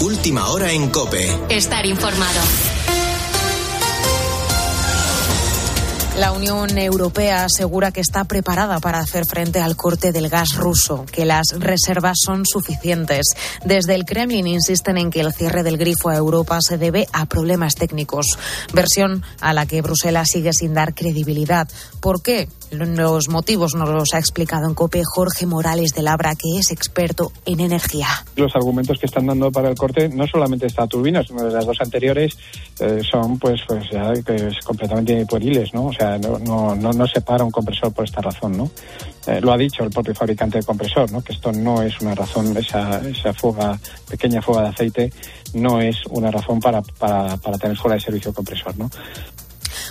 Última hora en Cope. Estar informado. La Unión Europea asegura que está preparada para hacer frente al corte del gas ruso, que las reservas son suficientes. Desde el Kremlin insisten en que el cierre del grifo a Europa se debe a problemas técnicos, versión a la que Bruselas sigue sin dar credibilidad. ¿Por qué? Los motivos nos los ha explicado en COPE Jorge Morales de Labra, que es experto en energía. Los argumentos que están dando para el corte, no solamente esta turbina, sino de las dos anteriores, eh, son pues, pues ya que es completamente pueriles, ¿no? O sea, no, no, no, se para un compresor por esta razón, ¿no? Eh, lo ha dicho el propio fabricante de compresor, ¿no? Que esto no es una razón, esa, esa fuga, pequeña fuga de aceite, no es una razón para, para, para tener fuera de servicio el compresor, ¿no?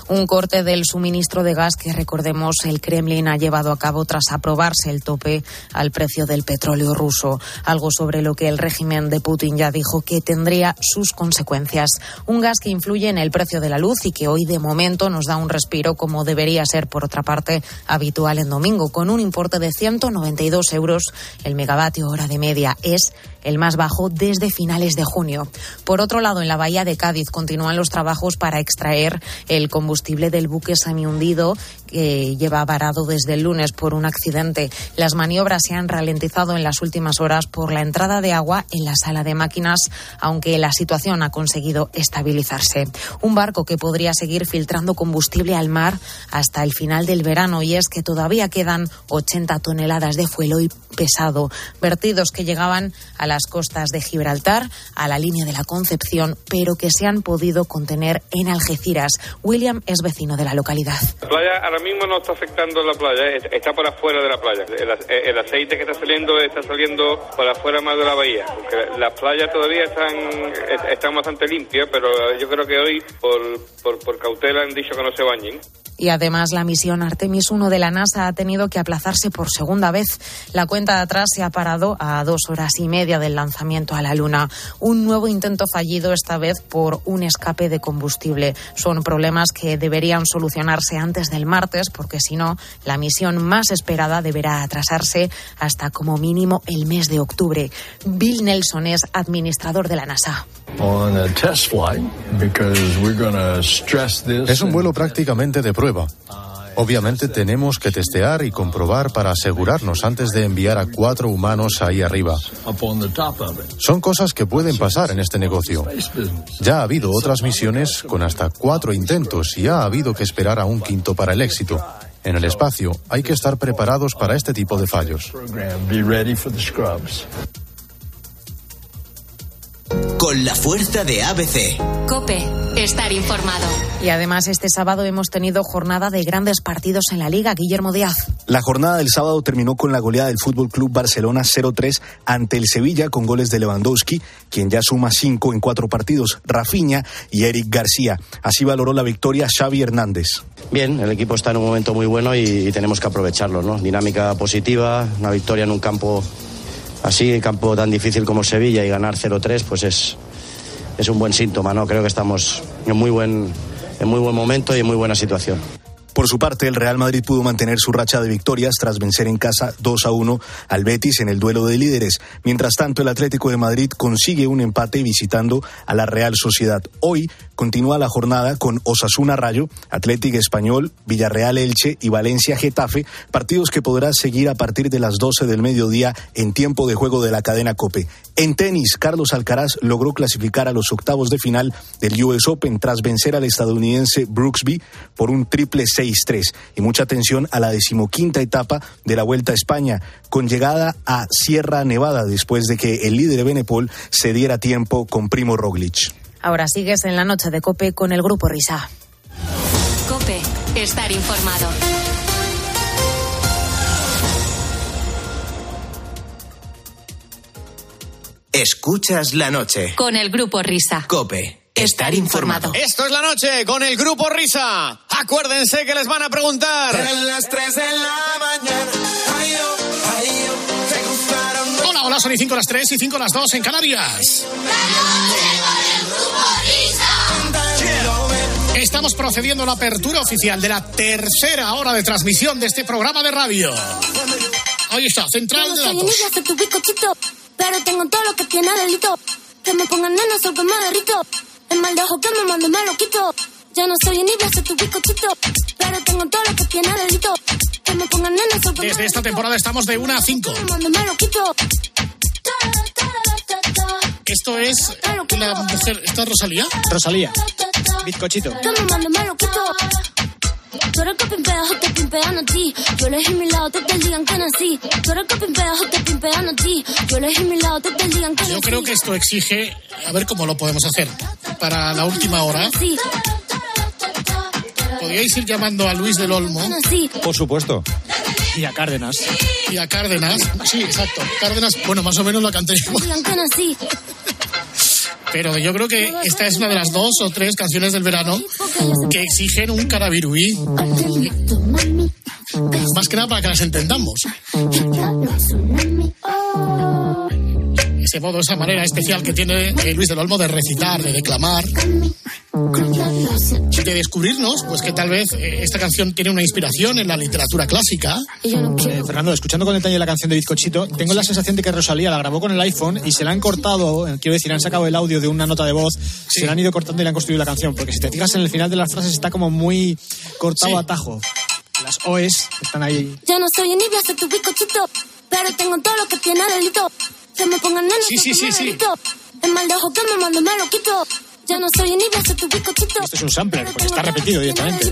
Un corte del suministro de gas que, recordemos, el Kremlin ha llevado a cabo tras aprobarse el tope al precio del petróleo ruso, algo sobre lo que el régimen de Putin ya dijo que tendría sus consecuencias. Un gas que influye en el precio de la luz y que hoy de momento nos da un respiro como debería ser, por otra parte, habitual en domingo, con un importe de 192 euros el megavatio hora de media. Es el más bajo desde finales de junio. Por otro lado, en la bahía de Cádiz continúan los trabajos para extraer el combustible del buque semihundido que lleva varado desde el lunes por un accidente. Las maniobras se han ralentizado en las últimas horas por la entrada de agua en la sala de máquinas, aunque la situación ha conseguido estabilizarse. Un barco que podría seguir filtrando combustible al mar hasta el final del verano y es que todavía quedan 80 toneladas de fuelo y pesado, vertidos que llegaban a las costas de Gibraltar, a la línea de la Concepción, pero que se han podido contener en Algeciras. William es vecino de la localidad. La playa ahora mismo no está afectando la playa, está por afuera de la playa. El, el aceite que está saliendo está saliendo por afuera más de la bahía. Porque las playas todavía están, están bastante limpias, pero yo creo que hoy por, por, por cautela han dicho que no se bañen. Y además la misión Artemis 1 de la NASA ha tenido que aplazarse por segunda vez. La cuenta de atrás se ha parado a dos horas y media del lanzamiento a la Luna. Un nuevo intento fallido esta vez por un escape de combustible. Son problemas que deberían solucionarse antes del martes porque si no, la misión más esperada deberá atrasarse hasta como mínimo el mes de octubre. Bill Nelson es administrador de la NASA. Es un vuelo prácticamente de prueba. Obviamente tenemos que testear y comprobar para asegurarnos antes de enviar a cuatro humanos ahí arriba. Son cosas que pueden pasar en este negocio. Ya ha habido otras misiones con hasta cuatro intentos y ha habido que esperar a un quinto para el éxito. En el espacio hay que estar preparados para este tipo de fallos. Con la fuerza de ABC. Cope, estar informado. Y además este sábado hemos tenido jornada de grandes partidos en la Liga. Guillermo Díaz. La jornada del sábado terminó con la goleada del Fútbol Club Barcelona 0-3 ante el Sevilla con goles de Lewandowski, quien ya suma cinco en cuatro partidos, Rafinha y Eric García. Así valoró la victoria Xavi Hernández. Bien, el equipo está en un momento muy bueno y, y tenemos que aprovecharlo, ¿no? Dinámica positiva, una victoria en un campo así, campo tan difícil como Sevilla y ganar 0-3, pues es, es un buen síntoma, ¿no? Creo que estamos en muy buen, en muy buen momento y en muy buena situación. Por su parte, el Real Madrid pudo mantener su racha de victorias tras vencer en casa 2 a 1 al Betis en el duelo de líderes. Mientras tanto, el Atlético de Madrid consigue un empate visitando a la Real Sociedad. Hoy continúa la jornada con Osasuna Rayo, Atlético Español, Villarreal Elche y Valencia Getafe, partidos que podrá seguir a partir de las 12 del mediodía en tiempo de juego de la cadena Cope. En tenis, Carlos Alcaraz logró clasificar a los octavos de final del US Open tras vencer al estadounidense Brooksby por un triple 6-3 y mucha atención a la decimoquinta etapa de la Vuelta a España, con llegada a Sierra Nevada después de que el líder de Benepol se diera tiempo con Primo Roglic. Ahora sigues en la noche de Cope con el grupo Risa. Cope, estar informado. Escuchas la noche. Con el grupo Risa. Cope. Estar informado. Esto es la noche con el grupo Risa. Acuérdense que les van a preguntar. En las 3 de la mañana. Ay, oh, ay, oh. Hola, hola, son y 5 las 3 y 5 las 2 en Canarias. Estamos procediendo a la apertura oficial de la tercera hora de transmisión de este programa de radio. Ahí está, central de Soy datos. soy pero tengo todo lo que tiene delito. Que me pongan nena, so que me derrito. El mal de ojo que me mando me lo quito. Ya no soy envidia, soy tu bizcochito. Pero tengo todo lo que tiene delito. Desde esta temporada estamos de 1 a 5. me mando me lo quito. Esto es la mujer. ¿Esta es Rosalía? Rosalía. Bizcochito. Que me mando me lo quito. Tú eres que pimpeas o te pimpean a ti. Yo elegí mi lado, te el día en que nací. Tú eres que pimpeas o te pimpean a ti. Yo elegí mi lado, te el día en que nací. Yo creo que esto exige. A ver cómo lo podemos hacer. Para la última hora. Sí, Podríais ir llamando a Luis del Olmo. Por supuesto. Y a Cárdenas. y a Cárdenas. Sí, exacto. Cárdenas, bueno, más o menos lo canté. Pero yo creo que esta es una de las dos o tres canciones del verano que exigen un carabiruí. Más que nada para que las entendamos. Ese modo, esa manera especial que tiene eh, Luis del Olmo de recitar, de declamar, de descubrirnos, pues que tal vez eh, esta canción tiene una inspiración en la literatura clásica. Eh, Fernando, escuchando con detalle la canción de Bizcochito, tengo la sensación de que Rosalía la grabó con el iPhone y se la han cortado, eh, quiero decir, han sacado el audio de una nota de voz, se la han ido cortando y le han construido la canción, porque si te fijas en el final de las frases está como muy cortado Sí. a tajo. Las OEs están ahí. Ya no soy envidia, soy tu bizcochito. Pero tengo todo lo que tiene delito. Que me pongan nena, Sí, sí, sí, me sí. El mal de ojo que me mando me lo quito. Ya no soy envidia, soy tu bizcochito. Esto es un sampler, tengo está repetido directamente.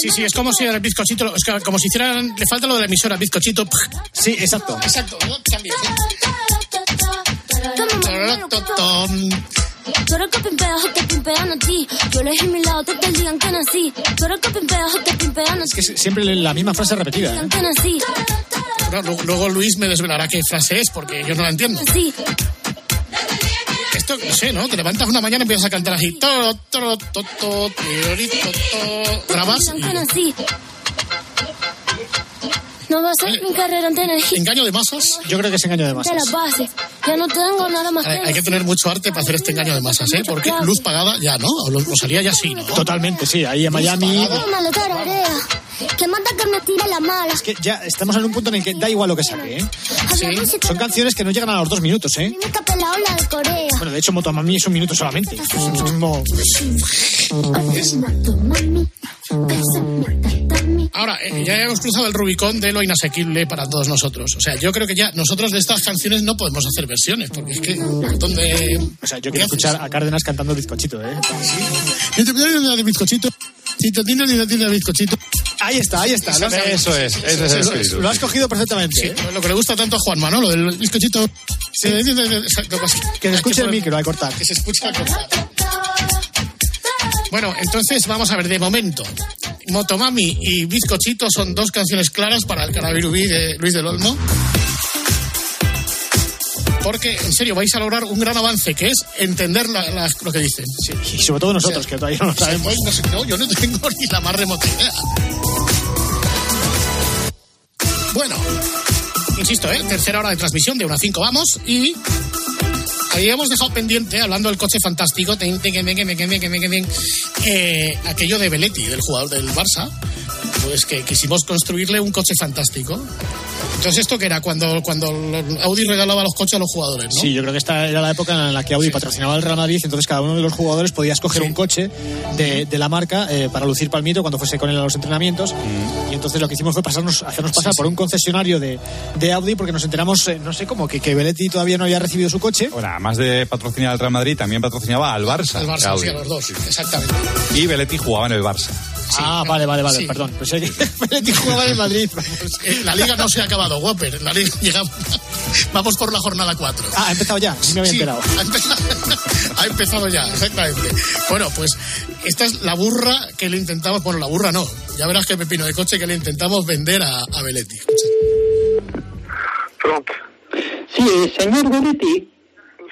Sí, sí, es como si el bizcochito, es que como si hicieran, le falta lo de la emisora bizcochito. Sí, exacto. Exacto, ¿no? También, sí. Que me mando me lo quito. Tú eres que pimpeas o te pimpean a ti. Yo elegí mi lado, te el día en que nací. Tú eres que pimpeas o te pimpean a ti. Es que siempre la misma frase repetida. ¿eh? Bueno, luego, luego Luis me desvelará qué frase es, porque yo no la entiendo. Nací. Esto, no sé, ¿no? Te levantas una mañana y empiezas a cantar así. To, to, to, to, tirori, to, to. Grabas que. No va a ser mi carrera en energía. engaño de masas. Yo creo que es engaño de De masas. las bases. Ya no tengo nada más Hay, que hay que tener mucho arte para hacer este engaño de masas, ¿eh? Porque luz pagada ya, ¿no? O lo- Rosalía ya sí, ¿no? Totalmente, sí. Ahí en Miami. Que manda que me tire la mala. Es que ya estamos en un punto en el que da igual lo que saque, ¿eh? Son canciones que no llegan a los dos minutos, ¿eh? Ola de Corea. Bueno, de hecho, Motomami es un minuto solamente. Es un mismo- Ahora, eh, ya hemos cruzado el Rubicón de lo inasequible para todos nosotros. O sea, yo creo que ya nosotros de estas canciones no podemos hacer versiones, porque es que... ¿Dónde...? O sea, yo quiero escuchar a Cárdenas cantando bizcochito, ¿eh? de bizcochito. Bizcochito. Ahí está, ahí está. Has- Eso es, ese es el lo- espíritu. Lo has cogido perfectamente. Sí, ¿eh? lo que le gusta tanto a Juan Manolo, del bizcochito. Sí. Pues, Que se escuche el micro, a cortar. Que se escuche al cortar. Bueno, entonces vamos a ver, de momento, Motomami y Bizcochito son dos canciones claras para el Carabirubí de Luis del Olmo. Porque, en serio, vais a lograr un gran avance, que es entender la- lo que dicen. Y sobre todo nosotros, O sea, que todavía no lo sabemos. Pues no, yo no tengo ni la más remota idea. Bueno, insisto, ¿eh? tercera hora de transmisión de 1 a 5 vamos y habíamos dejado pendiente, hablando del coche fantástico, que me, que me, que me, que me, aquello de Beletti, del jugador del Barça pues que quisimos construirle un coche fantástico. Entonces, ¿esto que era? Cuando, cuando Audi regalaba los coches a los jugadores, ¿no? Sí, yo creo que esta era la época en la que Audi patrocinaba el Real Madrid, entonces cada uno de los jugadores podía escoger un coche de, de la marca eh, para lucir palmito cuando fuese con él a los entrenamientos. Y entonces lo que hicimos fue pasarnos, hacernos pasar por un concesionario de, de Audi porque nos enteramos, eh, no sé cómo, que, que Belletti todavía no había recibido su coche. Bueno, además de patrocinar al Real Madrid, también patrocinaba al Barça. Al Barça, Audi. sí, a los dos, exactamente. Y Belletti jugaba en el Barça. Ah, vale, vale, vale, sí. perdón. Pues eh, Belletti jugaba en Madrid. Eh, La liga no se ha acabado, Whopper. La liga llegamos, vamos por la jornada 4. Ah, ha empezado ya, no me había Sí, enterado. ha empezado, ha empezado ya, exactamente. Bueno, pues esta es la burra que le intentamos, bueno, la burra no, ya verás qué pepino de coche que le intentamos vender a, a Beletti. Pronto. Sí, eh, señor Belletti.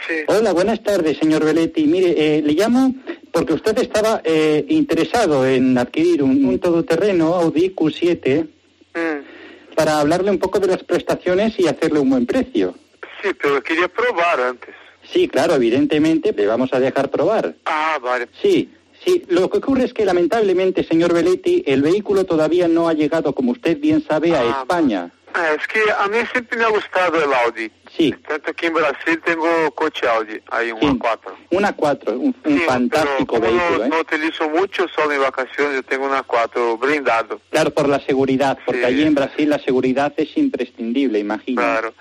Sí. Hola, buenas tardes, señor Belletti. Mire, eh, le llamo porque usted estaba eh, interesado en adquirir un, un todoterreno Audi Q7 Mm. para hablarle un poco de las prestaciones y hacerle un buen precio. Sí, pero quería probar antes. Sí, claro, evidentemente le vamos a dejar probar. Ah, vale. Sí, sí. Lo que ocurre es que lamentablemente, señor Belletti, el vehículo todavía no ha llegado, como usted bien sabe, a Ah, España. Ah, es que a mí siempre me ha gustado el Audi. Sí. Tanto aquí en Brasil tengo coche Audi, hay un Sí. A4. Una 4, un, un fantástico Como vehículo. no, ¿eh? no utilizo mucho, solo en vacaciones, yo tengo un A4 blindado. Claro, por la seguridad, porque allí en Brasil la seguridad es imprescindible, imagino. Claro.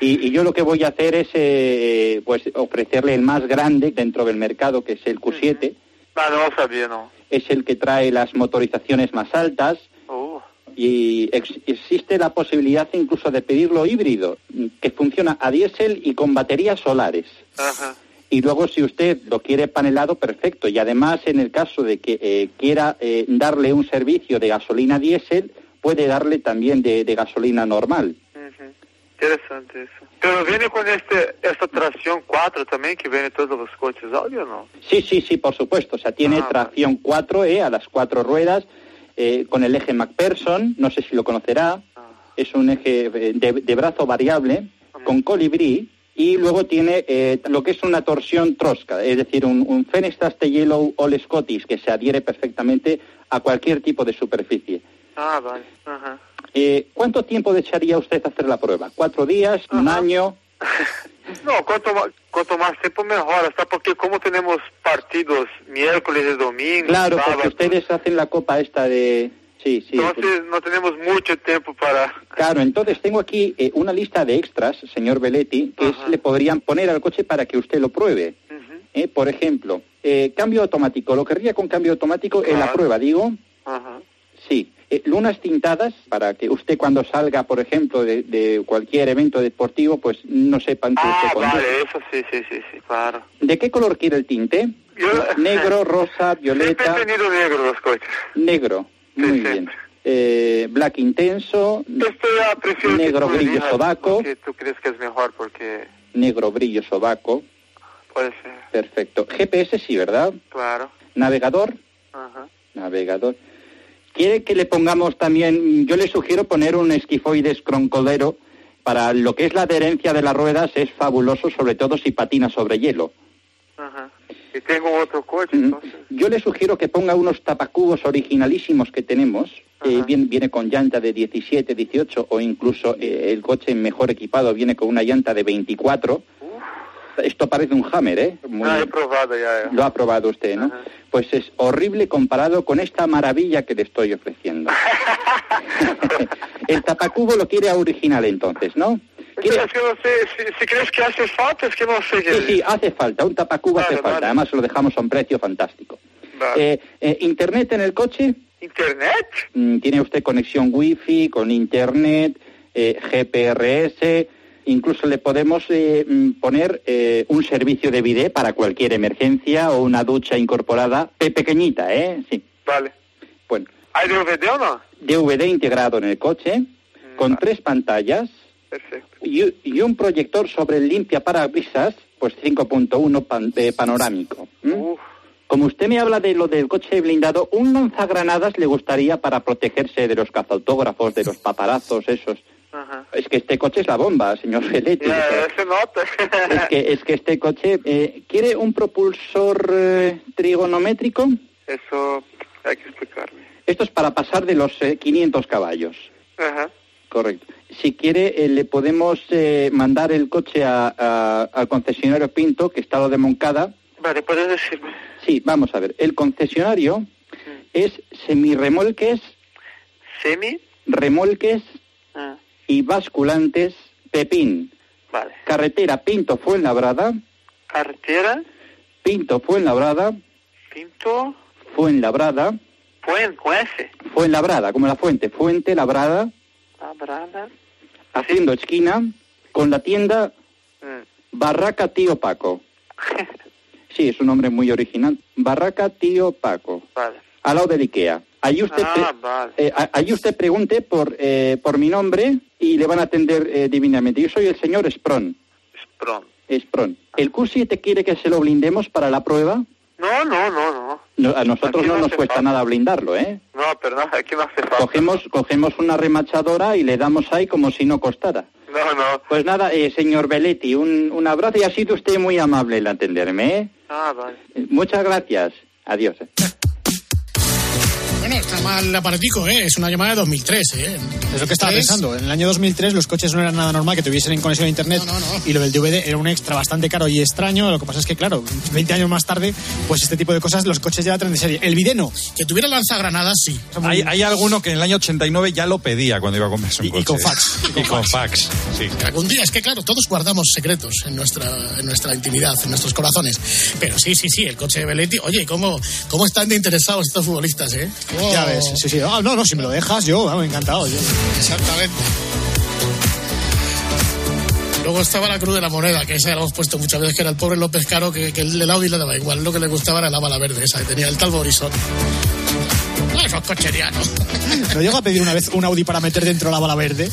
Y, y yo lo que voy a hacer es eh, pues ofrecerle el más grande dentro del mercado, que es el Q7. Ah, no lo sabía, no. Es el que trae las motorizaciones más altas. Y ex- existe la posibilidad incluso de pedirlo híbrido, que funciona a diésel y con baterías solares. Ajá. Y luego si usted lo quiere panelado, perfecto. Y además, en el caso de que eh, quiera eh, darle un servicio de gasolina diésel, puede darle también de, de gasolina normal. Interesante eso. Pero viene con este, esta tracción 4 también, que viene todos los coches Audi, ¿o no? Sí, sí, sí, por supuesto. O sea, tiene Ah, tracción 4 eh, a las cuatro ruedas, eh, con el eje McPherson, no sé si lo conocerá. Ah. Es un eje eh, de, de brazo variable, con colibrí. Y luego tiene eh, lo que es una torsión trosca, es decir, un, un Fenestras de Yellow All Scottish que se adhiere perfectamente a cualquier tipo de superficie. Ah, vale. Ajá. Eh, ¿Cuánto tiempo desearía usted hacer la prueba? ¿Cuatro días? ¿Un año? No, cuanto más, cuanto más tiempo mejor, hasta porque como tenemos partidos miércoles y domingo, Claro, porque ustedes hacen la copa esta de... Sí, sí. pues- entonces no tenemos mucho tiempo para... Claro, entonces tengo aquí eh, una lista de extras, señor Belletti, que es- le podrían poner al coche para que usted lo pruebe. Eh, por ejemplo, eh, cambio automático. Lo querría con cambio automático en la prueba, digo. Ajá. Sí. Eh, lunas tintadas para que usted cuando salga, por ejemplo, de, de cualquier evento deportivo, pues no sepan que Ah, usted conduce. vale, eso sí, sí, sí, sí, claro. ¿De qué color quiere el tinte? Negro, rosa, violeta. He tenido negro los coches. Negro. Muy bien. Eh, black intenso, Esto negro brillo sobaco, tú crees que es mejor porque negro brillo sobaco. puede ser, Perfecto. GPS sí, ¿verdad? claro. Navegador. Ajá. Navegador. ¿Quiere que le pongamos también, yo le sugiero poner un esquifoides croncolero para lo que es la adherencia de las ruedas, es fabuloso, sobre todo si patina sobre hielo. Ajá. Y tengo otro coche, entonces. Yo le sugiero que ponga unos tapacubos originalísimos que tenemos. eh, viene, viene con llanta de 17, 18 o incluso eh, el coche mejor equipado viene con una llanta de 24. Esto parece un Hammer, ¿eh? Muy- Ah, he probado ya. ya. Lo ha probado usted, ¿no? Pues es horrible comparado con esta maravilla que le estoy ofreciendo. el tapacubo lo quiere a original entonces, ¿no? Pero es que no sé, si, si crees que hace falta, es que no sé qué. Sí, sí, hace falta, un tapacubo hace falta. Además lo dejamos a un precio fantástico. Eh, eh, ¿Internet en el coche? ¿Internet? Mm, ¿Tiene usted conexión wifi con internet, eh, GPRS? Incluso le podemos eh, mm, poner eh, un servicio de bidet para cualquier emergencia o una ducha incorporada, pe- pequeñita, ¿eh? Sí. Vale. Bueno, ¿Hay DVD o no? DVD integrado en el coche, con tres pantallas Perfecto. y, y un proyector sobre el limpia parabrisas, pues 5.1 pan- eh, panorámico. Como usted me habla de lo del coche blindado, un lanzagranadas le gustaría para protegerse de los cazautógrafos, de los paparazos, esos. Ajá. Es que este coche es la bomba, señor Feletti. Es que, es que este coche... eh, ¿Quiere un propulsor eh, trigonométrico? Eso hay que explicarme. Esto es para pasar de los eh, 500 caballos. Ajá. Correcto. Si quiere, eh, le podemos eh, mandar el coche a- a- al concesionario Pinto, que está lo de Moncada. Vale, puedes decirme. Sí, vamos a ver. El concesionario es semirremolques, ¿Semi? remolques Ah, y basculantes Pepín. vale. Carretera Pinto Fuenlabrada, Carretera, Pinto Fuenlabrada, Pinto, Fuenlabrada, Puen, con S. Fuenlabrada, como la fuente, Fuente Labrada, Labrada. haciendo esquina con la tienda Mm. Barraca Tío Paco. Sí, es un nombre muy original. Barraca Tío Paco, Vale. al lado del Ikea. Allí usted, Ah, vale. eh, allí usted pregunte por, eh, por mi nombre y le van a atender eh, divinamente. Yo soy el señor Spron. Spron. Spron. ¿El Q7 quiere que se lo blindemos para la prueba? No, no, no, no. No, a nosotros no no nos cuesta falta. nada blindarlo, ¿eh? No, pero no, aquí no hace falta. Cogemos, cogemos una remachadora y le damos ahí como si no costara. No, no. Pues nada, eh, señor Belletti, un, un abrazo y ha sido usted muy amable en atenderme, ¿eh? Ah, vale. Muchas gracias. Adiós. Bueno, está mal el aparatico, ¿eh? Es una llamada de 2003, ¿eh? Es lo que estaba pensando. En el año 2003 los coches no eran nada normal que tuviesen en conexión a internet y lo del DVD era un extra bastante caro y extraño. Lo que pasa es que, claro, 20 años más tarde, pues este tipo de cosas los coches ya la traen de serie. El video no. Que tuviera lanzagranadas, sí. Hay, hay alguno que en el año 89 ya lo pedía cuando iba a comprarse un coche. con fax. Y con fax, sí. Algún día, es que claro, todos guardamos secretos en nuestra, en nuestra intimidad, en nuestros corazones. Pero sí, sí, sí, el coche de Belletti. Oye, ¿cómo, cómo están de interesados estos futbolistas, eh? ¿Cómo- Ya ves, sí, sí. Ah, no, no, si me lo dejas, yo, vamos, encantado. Yo. Exactamente. Luego estaba la cruz de la moneda, que esa la hemos puesto muchas veces, que era el pobre López Caro, que, que el Audi le daba igual. Lo que le gustaba era la bala verde, esa que tenía el tal Borisón. Eso es cocheriano. ¿No llego a pedir una vez un Audi para meter dentro la bala verde?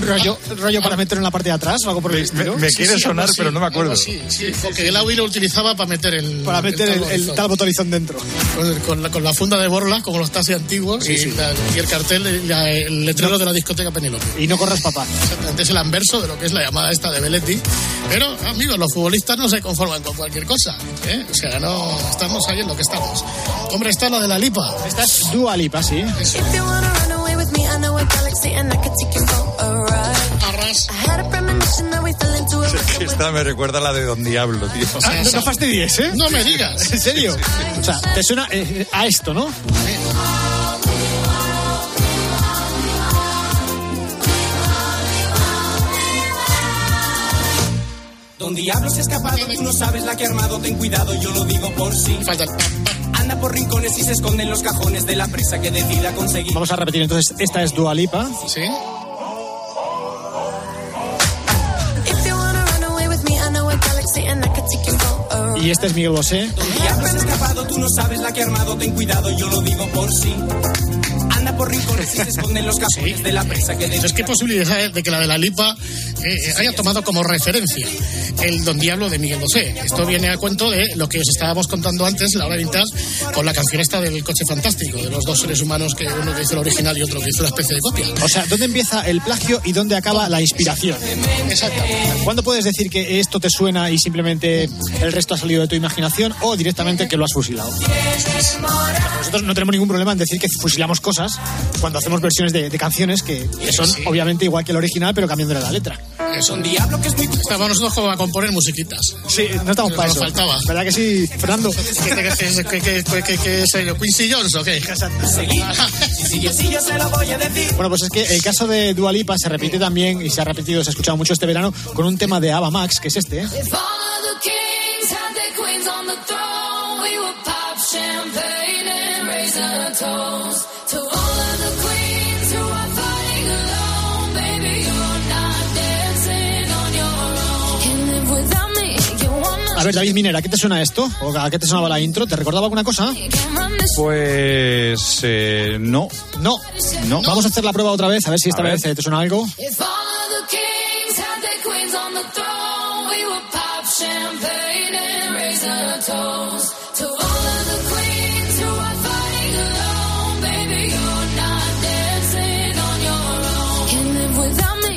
Rollo, rollo para meter en la parte de atrás o algo por el estilo. me quiere sonar, algo así, pero no me acuerdo. así, sí, porque el Audi lo utilizaba para meter el. Para meter el, el Borisón. tal botorizón dentro. Con, con la, con la funda de borla, como los taxis antiguos, Sí, y, sí. la- y el cartel, la- el letrero de la discoteca Penélope. Y no corras papá. Exactamente, es el anverso de lo que es la llamada esta de Belletti. Pero, amigos, los futbolistas no se conforman con cualquier cosa. ¿eh? O sea, no estamos ahí en lo que estamos. Hombre, está la de la lipa. Esta es Dua Lipa, sí. If you wanna run away with me, I know a galaxy and I could take you for a ride. Arras. I had a premonition that we fell into a rhythm with Esta me recuerda a la de Don Diablo, tío. Ah, no, no fastidies, ¿eh? No me digas. ¿En serio? O sea, te suena eh, a esto, ¿no? Don Diablo se ha escapado, tú no sabes la que ha armado, ten cuidado, yo lo digo por sí. Anda por rincones y se esconde en los cajones de la prisa que decida conseguir. Vamos a repetir entonces, esta es Dua Lipa. Sí. Y este es Miguel Bosé. Don Diablo se ha escapado, tú no sabes la que ha armado, ten cuidado, yo lo digo por sí. Anda por rincones y se esconde en los cajones de la prisa que Entonces, ¿qué posibilidad hay de que la de la lipa eh, haya tomado como referencia el Don Diablo de Miguel Bosé? Esto viene a cuento de lo que os estábamos contando antes, la hora vintage, con la canción esta del coche fantástico, de los dos seres humanos, que uno que hizo el original y otro que hizo una especie de copia. O sea, ¿dónde empieza el plagio y dónde acaba la inspiración? Exactamente. ¿Cuándo puedes decir que esto te suena y simplemente el resto ha salido de tu imaginación o directamente que lo has fusilado? Nosotros no tenemos ningún problema en decir que fusilamos cosas cuando hacemos versiones de, de canciones que, que son obviamente igual que el original pero cambiándole la letra. Eso. Estamos nosotros como a componer musiquitas. Sí, no estamos para Nos eso. faltaba. ¿Verdad que sí, Fernando? ¿Qué, sé yo? ¿Quincy Jones o qué? Si sigue así, yo se lo voy a decir. Bueno, pues es que el caso de Dua Lipa se repite también y se ha repetido, se ha escuchado mucho este verano con un tema de Ava Max, que es este. ¿eh? A toast to all of the queens who are fighting alone. Baby, you're not dancing on your own. Can't live without me. You wanna A ver, David Minera, ¿a qué te suena esto? ¿O a qué te sonaba la intro? ¿Te recordaba alguna cosa? Pues eh, no. No. No. Vamos a hacer la prueba otra vez, a ver si esta vez eh, te suena algo.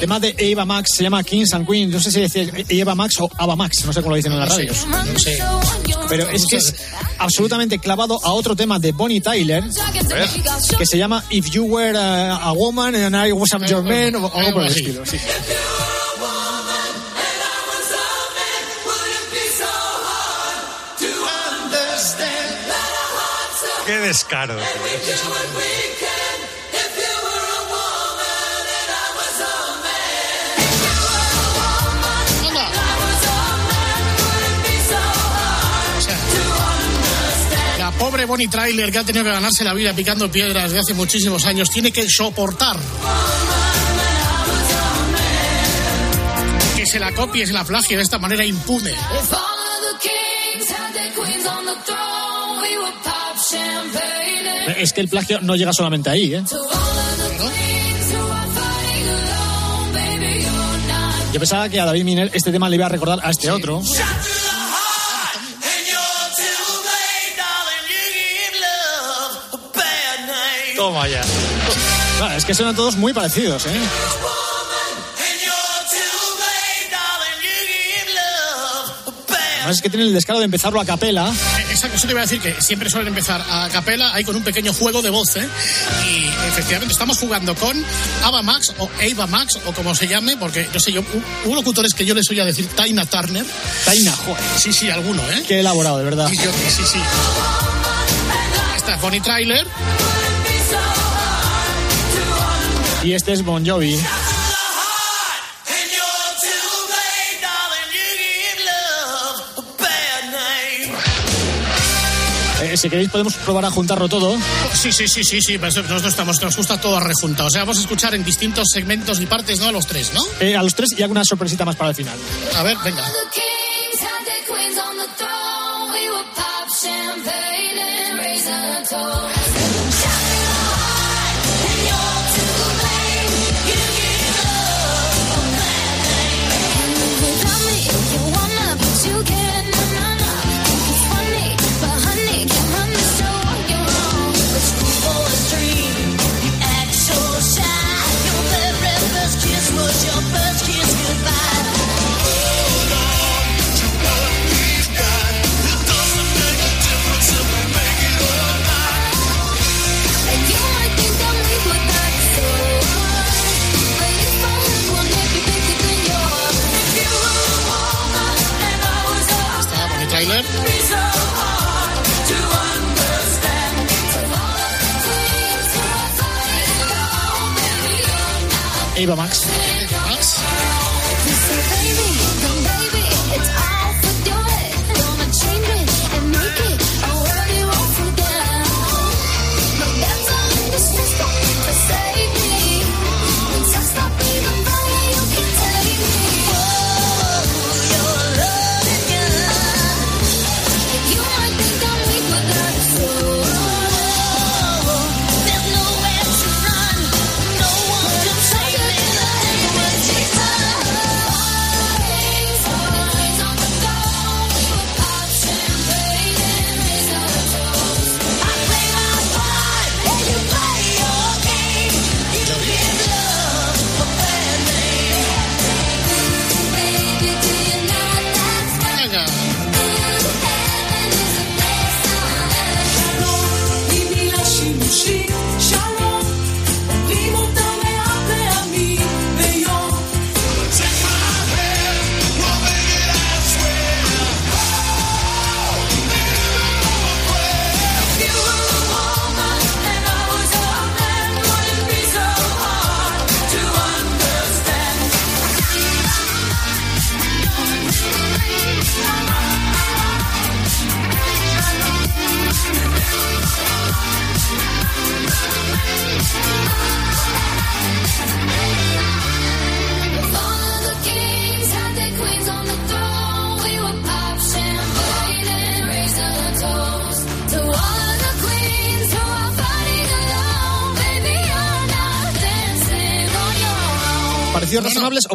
Tema de Eva Max se llama Kings and Queens. No sé si decir Eva Max o Ava Max, no sé cómo lo dicen en las radios. No sé. Pero es que es absolutamente clavado a otro tema de Bonnie Tyler que se llama If You Were a, a Woman and I Was a Your Man o algo por el estilo. sí. Qué descaro. La pobre Bonnie Trailer que ha tenido que ganarse la vida picando piedras de hace muchísimos años tiene que soportar que se la copie, se la plagie de esta manera impune. Es que el plagio no llega solamente ahí, ¿eh? Yo pensaba que a David Miner este tema le iba a recordar a este otro. Toma ya. Claro, es que suenan todos muy parecidos, ¿eh? Además es que tienen el descaro de empezarlo a capela. Eh, Exacto, eso te iba a decir que siempre suelen empezar a capela, ahí con un pequeño juego de voz, ¿eh? Y efectivamente estamos jugando con Ava Max o Ava Max o como se llame, porque no sé yo, hu- hubo locutores que yo les oía decir Taina Turner. Taina, joder. Sí, sí, alguno, ¿eh? Qué elaborado, de verdad. Y yo, sí, sí. Esta es Bonnie Trailer. Y este es Bon Jovi. Eh, si queréis podemos probar a juntarlo todo. Sí, sí, sí, sí, sí. pues Nosotros estamos, nos gusta todo rejuntado. O sea, vamos a escuchar en distintos segmentos y partes, ¿no? A los tres, ¿no? Eh, a los tres y alguna sorpresita más para el final. A ver, venga.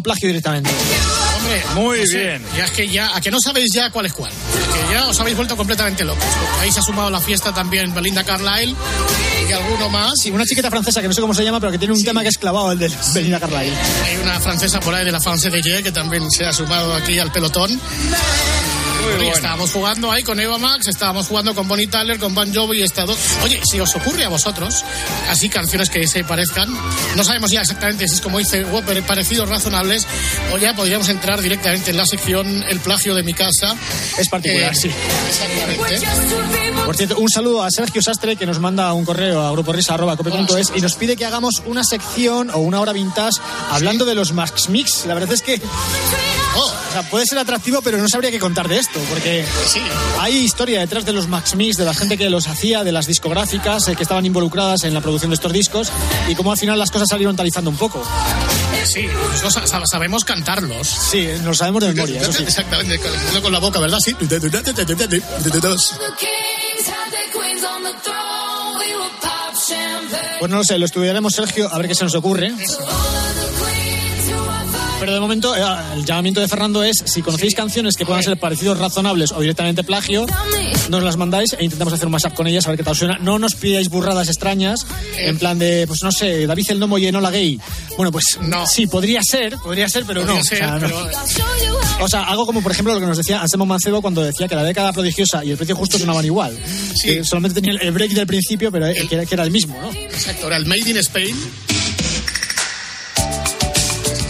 Plagio directamente? Hombre, Muy no sé, bien. Ya es que ya, a que no sabéis ya cuál es cuál. Que ya os habéis vuelto completamente locos. Porque ahí se ha sumado a la fiesta también Belinda Carlisle y alguno más. Sí, una chiquita francesa que no sé cómo se llama, pero que tiene un tema que es clavado, el de Belinda Carlisle. Hay una francesa por ahí de la France de Ye que también se ha sumado aquí al pelotón. Bueno. estábamos jugando ahí con Eva Max, estábamos jugando con Bonnie Tyler, con Bon Jovi y esta dos. Oye, si os ocurre a vosotros, así canciones que se parezcan, no sabemos ya exactamente si es como dice Whopper, parecidos razonables, o ya podríamos entrar directamente en la sección El plagio de mi casa. Es particular, Eh, sí. Exactamente. Por cierto, un saludo a Sergio Sastre que nos manda un correo a gruporisa.cope.es y nos pide que hagamos una sección o una hora vintage hablando de los Max Mix. La verdad es que Oh, o sea, puede ser atractivo, pero no sabría qué contar de esto, porque sí. hay historia detrás de los Max Mix, de la gente que los hacía, de las discográficas eh, que estaban involucradas en la producción de estos discos y cómo al final las cosas salieron talizando un poco. Sí, nosotros sa- sa- sabemos cantarlos. Sí, nos sabemos de memoria, eso sí. Exactamente, con, con la boca, ¿verdad? Sí. Pues no lo sé, lo estudiaremos, Sergio, a ver qué se nos ocurre. Pero de momento eh, el llamamiento de Fernando es si conocéis canciones que puedan ser parecidos razonables o directamente plagio, nos las mandáis e intentamos hacer un mashup con ellas a ver qué tal suena. No nos pidáis burradas extrañas en plan de, pues no sé, David el Nomo llenó la gay. Bueno, pues no. sí, podría ser, podría ser, pero Podría no. ser, o, sea, no. pero- O sea, algo como por ejemplo lo que nos decía Anselmo Mancebo cuando decía que la década prodigiosa y el precio justo sonaban igual. Que solamente tenía el break del principio, pero eh, que era, que era el mismo, ¿no? Exacto, era el Made in Spain.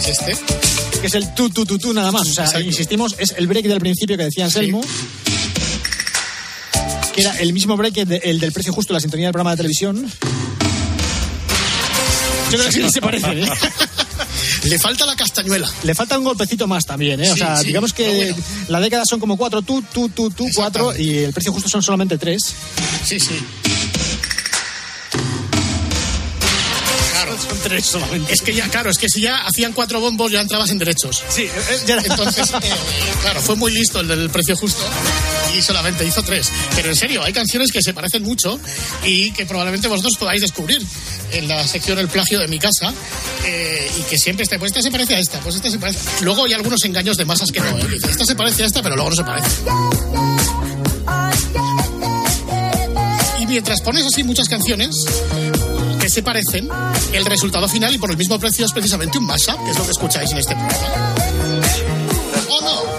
¿Es este? que es el tu, tu, tu, tu nada más. O sea, insistimos, es el break del principio que decía Anselmo. Que era el mismo break de- el del precio justo, la sintonía del programa de televisión. Yo creo que sí se parecen, ¿eh? Le falta la castañuela. Le falta un golpecito más también, ¿eh? O sea, sí, digamos que bueno. la década son como cuatro, tú, tú, tú, tú, cuatro, y el precio justo son solamente tres. Sí, sí. Son tres solamente. Es que ya, claro, es que si ya hacían cuatro bombos ya entrabas en derechos. Sí, Entonces, eh, claro, fue muy listo el del precio justo y solamente hizo tres. Pero en serio, hay canciones que se parecen mucho y que probablemente vosotros podáis descubrir en la sección El plagio de mi casa eh, y que siempre esté, pues esta se parece a esta, pues esta se parece. Luego hay algunos engaños de masas que no, ¿eh? Esta se parece a esta, pero luego no se parece. Y mientras pones así muchas canciones se parecen, el resultado final y por el mismo precio es precisamente un mashup, que es lo que escucháis en este programa. ¿O no?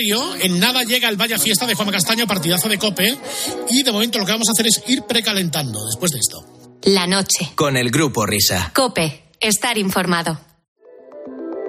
horario, en nada llega el Vaya Fiesta de Juan Castaño, partidazo de Cope. Y de momento lo que vamos a hacer es ir precalentando después de esto. La noche. Con el grupo Risa. Cope. Estar informado.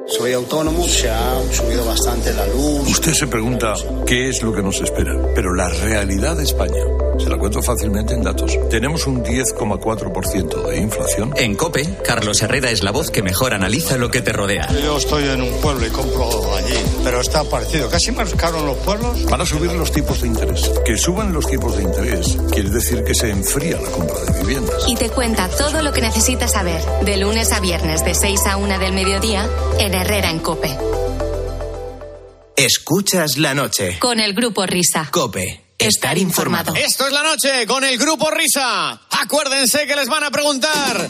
Soy autónomo, se ha subido bastante la luz. Usted se pregunta qué es lo que nos espera, pero la realidad de España, se la cuento fácilmente en datos. Tenemos un 10,4% de inflación. En COPE, Carlos Herrera es la voz que mejor analiza lo que te rodea. Yo estoy en un pueblo y compro allí, pero está parecido. Casi más caro en los pueblos. Van a subir los tipos de interés. Que suban los tipos de interés quiere decir que se enfría la compra de viviendas. Y te cuenta todo lo que necesitas saber de lunes a viernes de 6 a 1 del mediodía en Herrera en Cope. Escuchas la noche. Con el grupo Risa. Cope. estar informado. Esto es la noche con el grupo Risa. Acuérdense que les van a preguntar.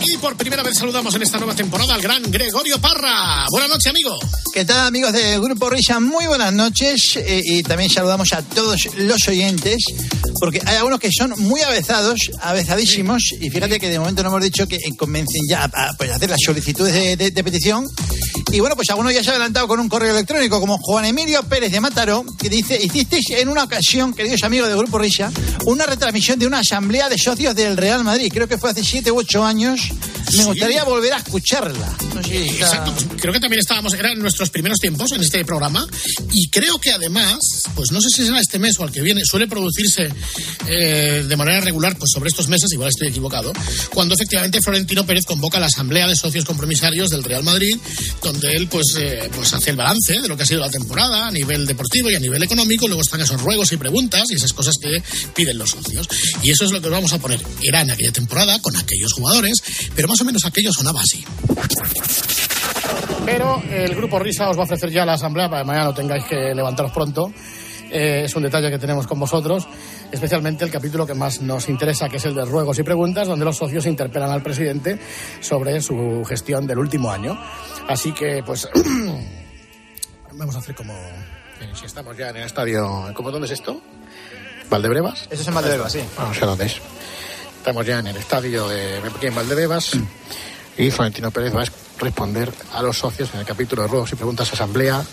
Y por primera vez saludamos en esta nueva temporada al gran Gregorio Parra. Buenas noches, amigo. ¿Qué tal, amigos del Grupo Risa? Muy buenas noches eh, y también saludamos a todos los oyentes, porque hay algunos que son muy avezados, avezadísimos, y fíjate que de momento no hemos dicho que convencen ya a, pues, a hacer las solicitudes de, de- de petición. Y bueno, pues algunos ya se ha adelantado con un correo electrónico, como Juan Emilio Pérez de Mataró, que dice, hicisteis en una ocasión, queridos amigos del Grupo Risa, una retransmisión de una asamblea de socios del Real Madrid, creo que fue hace siete u ocho años. Me Sí. gustaría volver a escucharla. No sé si está- Exacto, pues creo que también estábamos, eran nuestros primeros tiempos en este programa y creo que además, pues no sé si será este mes o al que viene, suele producirse eh, de manera regular, pues sobre estos meses, igual estoy equivocado, cuando efectivamente Florentino Pérez convoca la Asamblea de Socios Compromisarios del Real Madrid, donde él pues, eh, pues hace el balance de lo que ha sido la temporada a nivel deportivo y a nivel económico, luego están esos ruegos y preguntas y esas cosas que piden los socios. Y eso es lo que os vamos a poner. Era en aquella temporada con aquellos jugadores, pero más o menos aquello sonaba así. Pero el grupo Risa os va a ofrecer ya la asamblea para que mañana no tengáis que levantaros pronto. Eh, es un detalle que tenemos con vosotros, especialmente el capítulo que más nos interesa, que es el de ruegos y preguntas, donde los socios interpelan al presidente sobre su gestión del último año. Así que, pues, vamos a hacer como... eh, Si estamos ya en el estadio... ¿Cómo dónde es esto? ¿Valdebrevas? Eso es en Valdebebas, sí. No sé dónde es. Estamos ya en el estadio de en Valdebebas y Florentino Pérez va a responder a los socios en el capítulo de ruegos y preguntas asamblea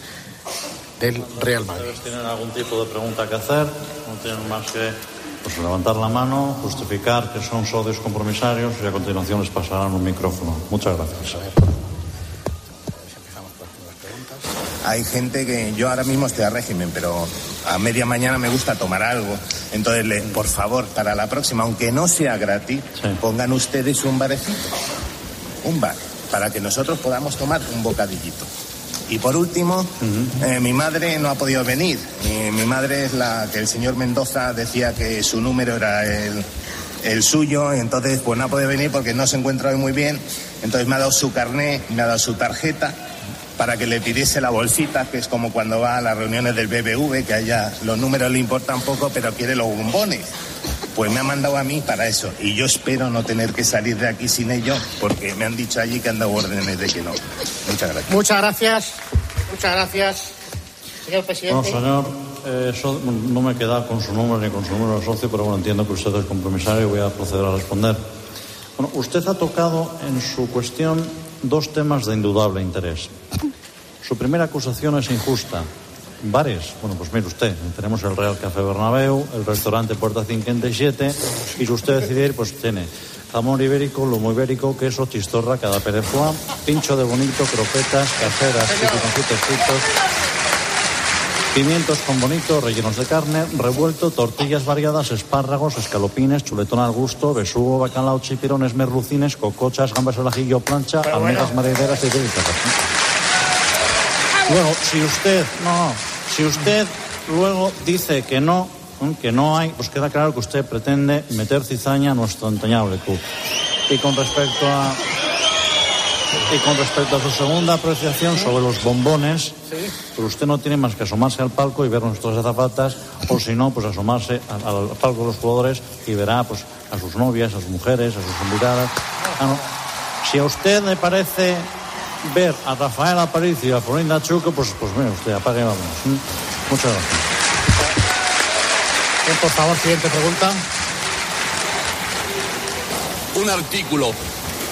del Real Madrid. Tienen algún tipo de pregunta que hacer, no tienen más que pues, levantar la mano, justificar que son socios compromisarios y a continuación les pasarán un micrófono. Muchas gracias. Hay gente que yo ahora mismo estoy a régimen, pero a media mañana me gusta tomar algo. Entonces, le- por favor, para la próxima, aunque no sea gratis, pongan ustedes un barecito, un bar, para que nosotros podamos tomar un bocadillito. Y por último, eh, mi madre no ha podido venir. Mi, mi madre es la que el señor Mendoza decía que su número era el, el suyo, entonces pues no ha podido venir porque no se encuentra hoy muy bien. Entonces me ha dado su carnet, me ha dado su tarjeta para que le pidiese la bolsita, que es como cuando va a las reuniones del BBV, que a ella los números le importan poco, pero quiere los bombones. Pues me ha mandado a mí para eso. Y yo espero no tener que salir de aquí sin ello, porque me han dicho allí que han dado órdenes de que no. Muchas gracias. Muchas gracias. Muchas gracias, señor No, presidente. señor, eh, no me queda con su número ni con su número de socio, pero bueno, entiendo que usted es compromisario y voy a proceder a responder. Bueno, usted ha tocado en su cuestión dos temas de indudable interés. Su primera acusación es injusta. Bares, bueno, pues mire usted, tenemos el Real Café Bernabéu, el restaurante Puerta 57, y si usted decide ir, pues tiene jamón ibérico, lomo ibérico, queso, chistorra, cada foie, pincho de bonito, croquetas, caseras, piconcitos fritos, Pimientos con bonito, rellenos de carne, revuelto, tortillas variadas, espárragos, escalopines, chuletón al gusto, besugo, bacalao, chipirones, merlucines, cocochas, gambas al ajillo, plancha, almejas marineras y delitas. Luego, si usted, no, si usted luego dice que no, que no hay, pues queda claro que usted pretende meter cizaña a nuestro entrañable club. Y con respecto a y con respecto a su segunda apreciación sobre los bombones, pues usted no tiene más que asomarse al palco y ver nuestras azafatas, o si no, pues asomarse al, al palco de los jugadores y verá pues a sus novias, a sus mujeres, a sus invitadas. Ah, no. Si a usted le parece ver a Rafael Aparicio y a Florinda Chuco, pues, pues mire usted, apague y vámonos. ¿Mm? Muchas gracias. Bien, por favor, siguiente pregunta. un artículo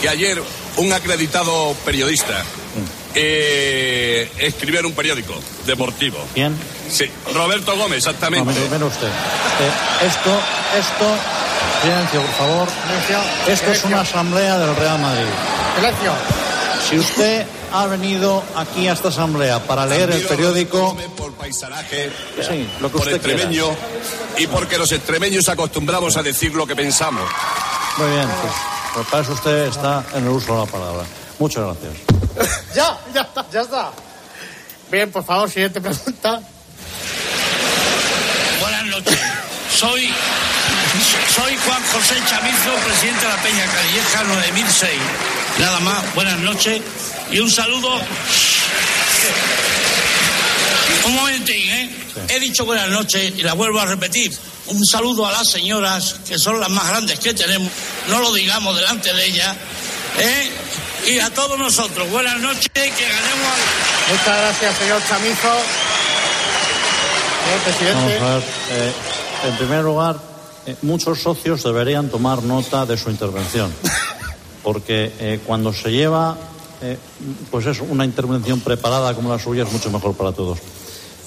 que ayer un acreditado periodista eh, escribió en un periódico deportivo. ¿Quién? Sí, Roberto Gómez, exactamente. No, mire usted. Eh, esto, esto, silencio, por favor. Esto es una asamblea del Real Madrid. Silencio. Si usted ha venido aquí a esta asamblea para leer el periódico, por paisanaje, Sí, lo que por usted quiera. extremeño y porque los extremeños acostumbramos a decir lo que pensamos. muy bien, pues para eso usted está en el uso de la palabra. Muchas gracias. Ya, ya está, ya está. Bien, por favor, siguiente pregunta. Buenas noches. Soy, soy Juan José Chamizo, presidente de la Peña Calleja 9006. Nada más, buenas noches y un saludo. Un momentín, ¿eh? He dicho buenas noches y la vuelvo a repetir. Un saludo a las señoras, que son las más grandes que tenemos. No lo digamos delante de ellas. ¿eh? Y a todos nosotros, buenas noches, que ganemos al... Muchas gracias, señor Chamizo. Señor presidente. Vamos a ver. eh, en primer lugar, eh, muchos socios deberían tomar nota de su intervención. Porque eh, cuando se lleva, eh, pues es una intervención preparada como la suya, es mucho mejor para todos.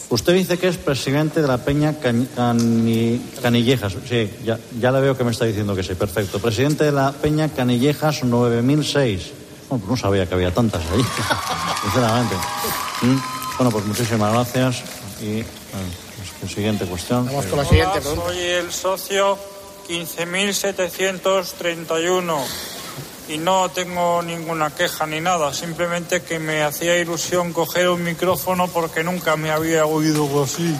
Usted dice que es presidente de la Peña Cani- Canillejas. Sí, ya, ya le veo que me está diciendo que sí. Perfecto. Presidente de la Peña Canillejas 9006. Bueno, pues no sabía que había tantas ahí, sinceramente. Mm, Bueno, pues muchísimas gracias. Y pues, siguiente cuestión. Vamos con la siguiente Hola, pregunta. soy el socio 15.731 y no tengo ninguna queja ni nada, simplemente que me hacía ilusión coger un micrófono porque nunca me había oído así.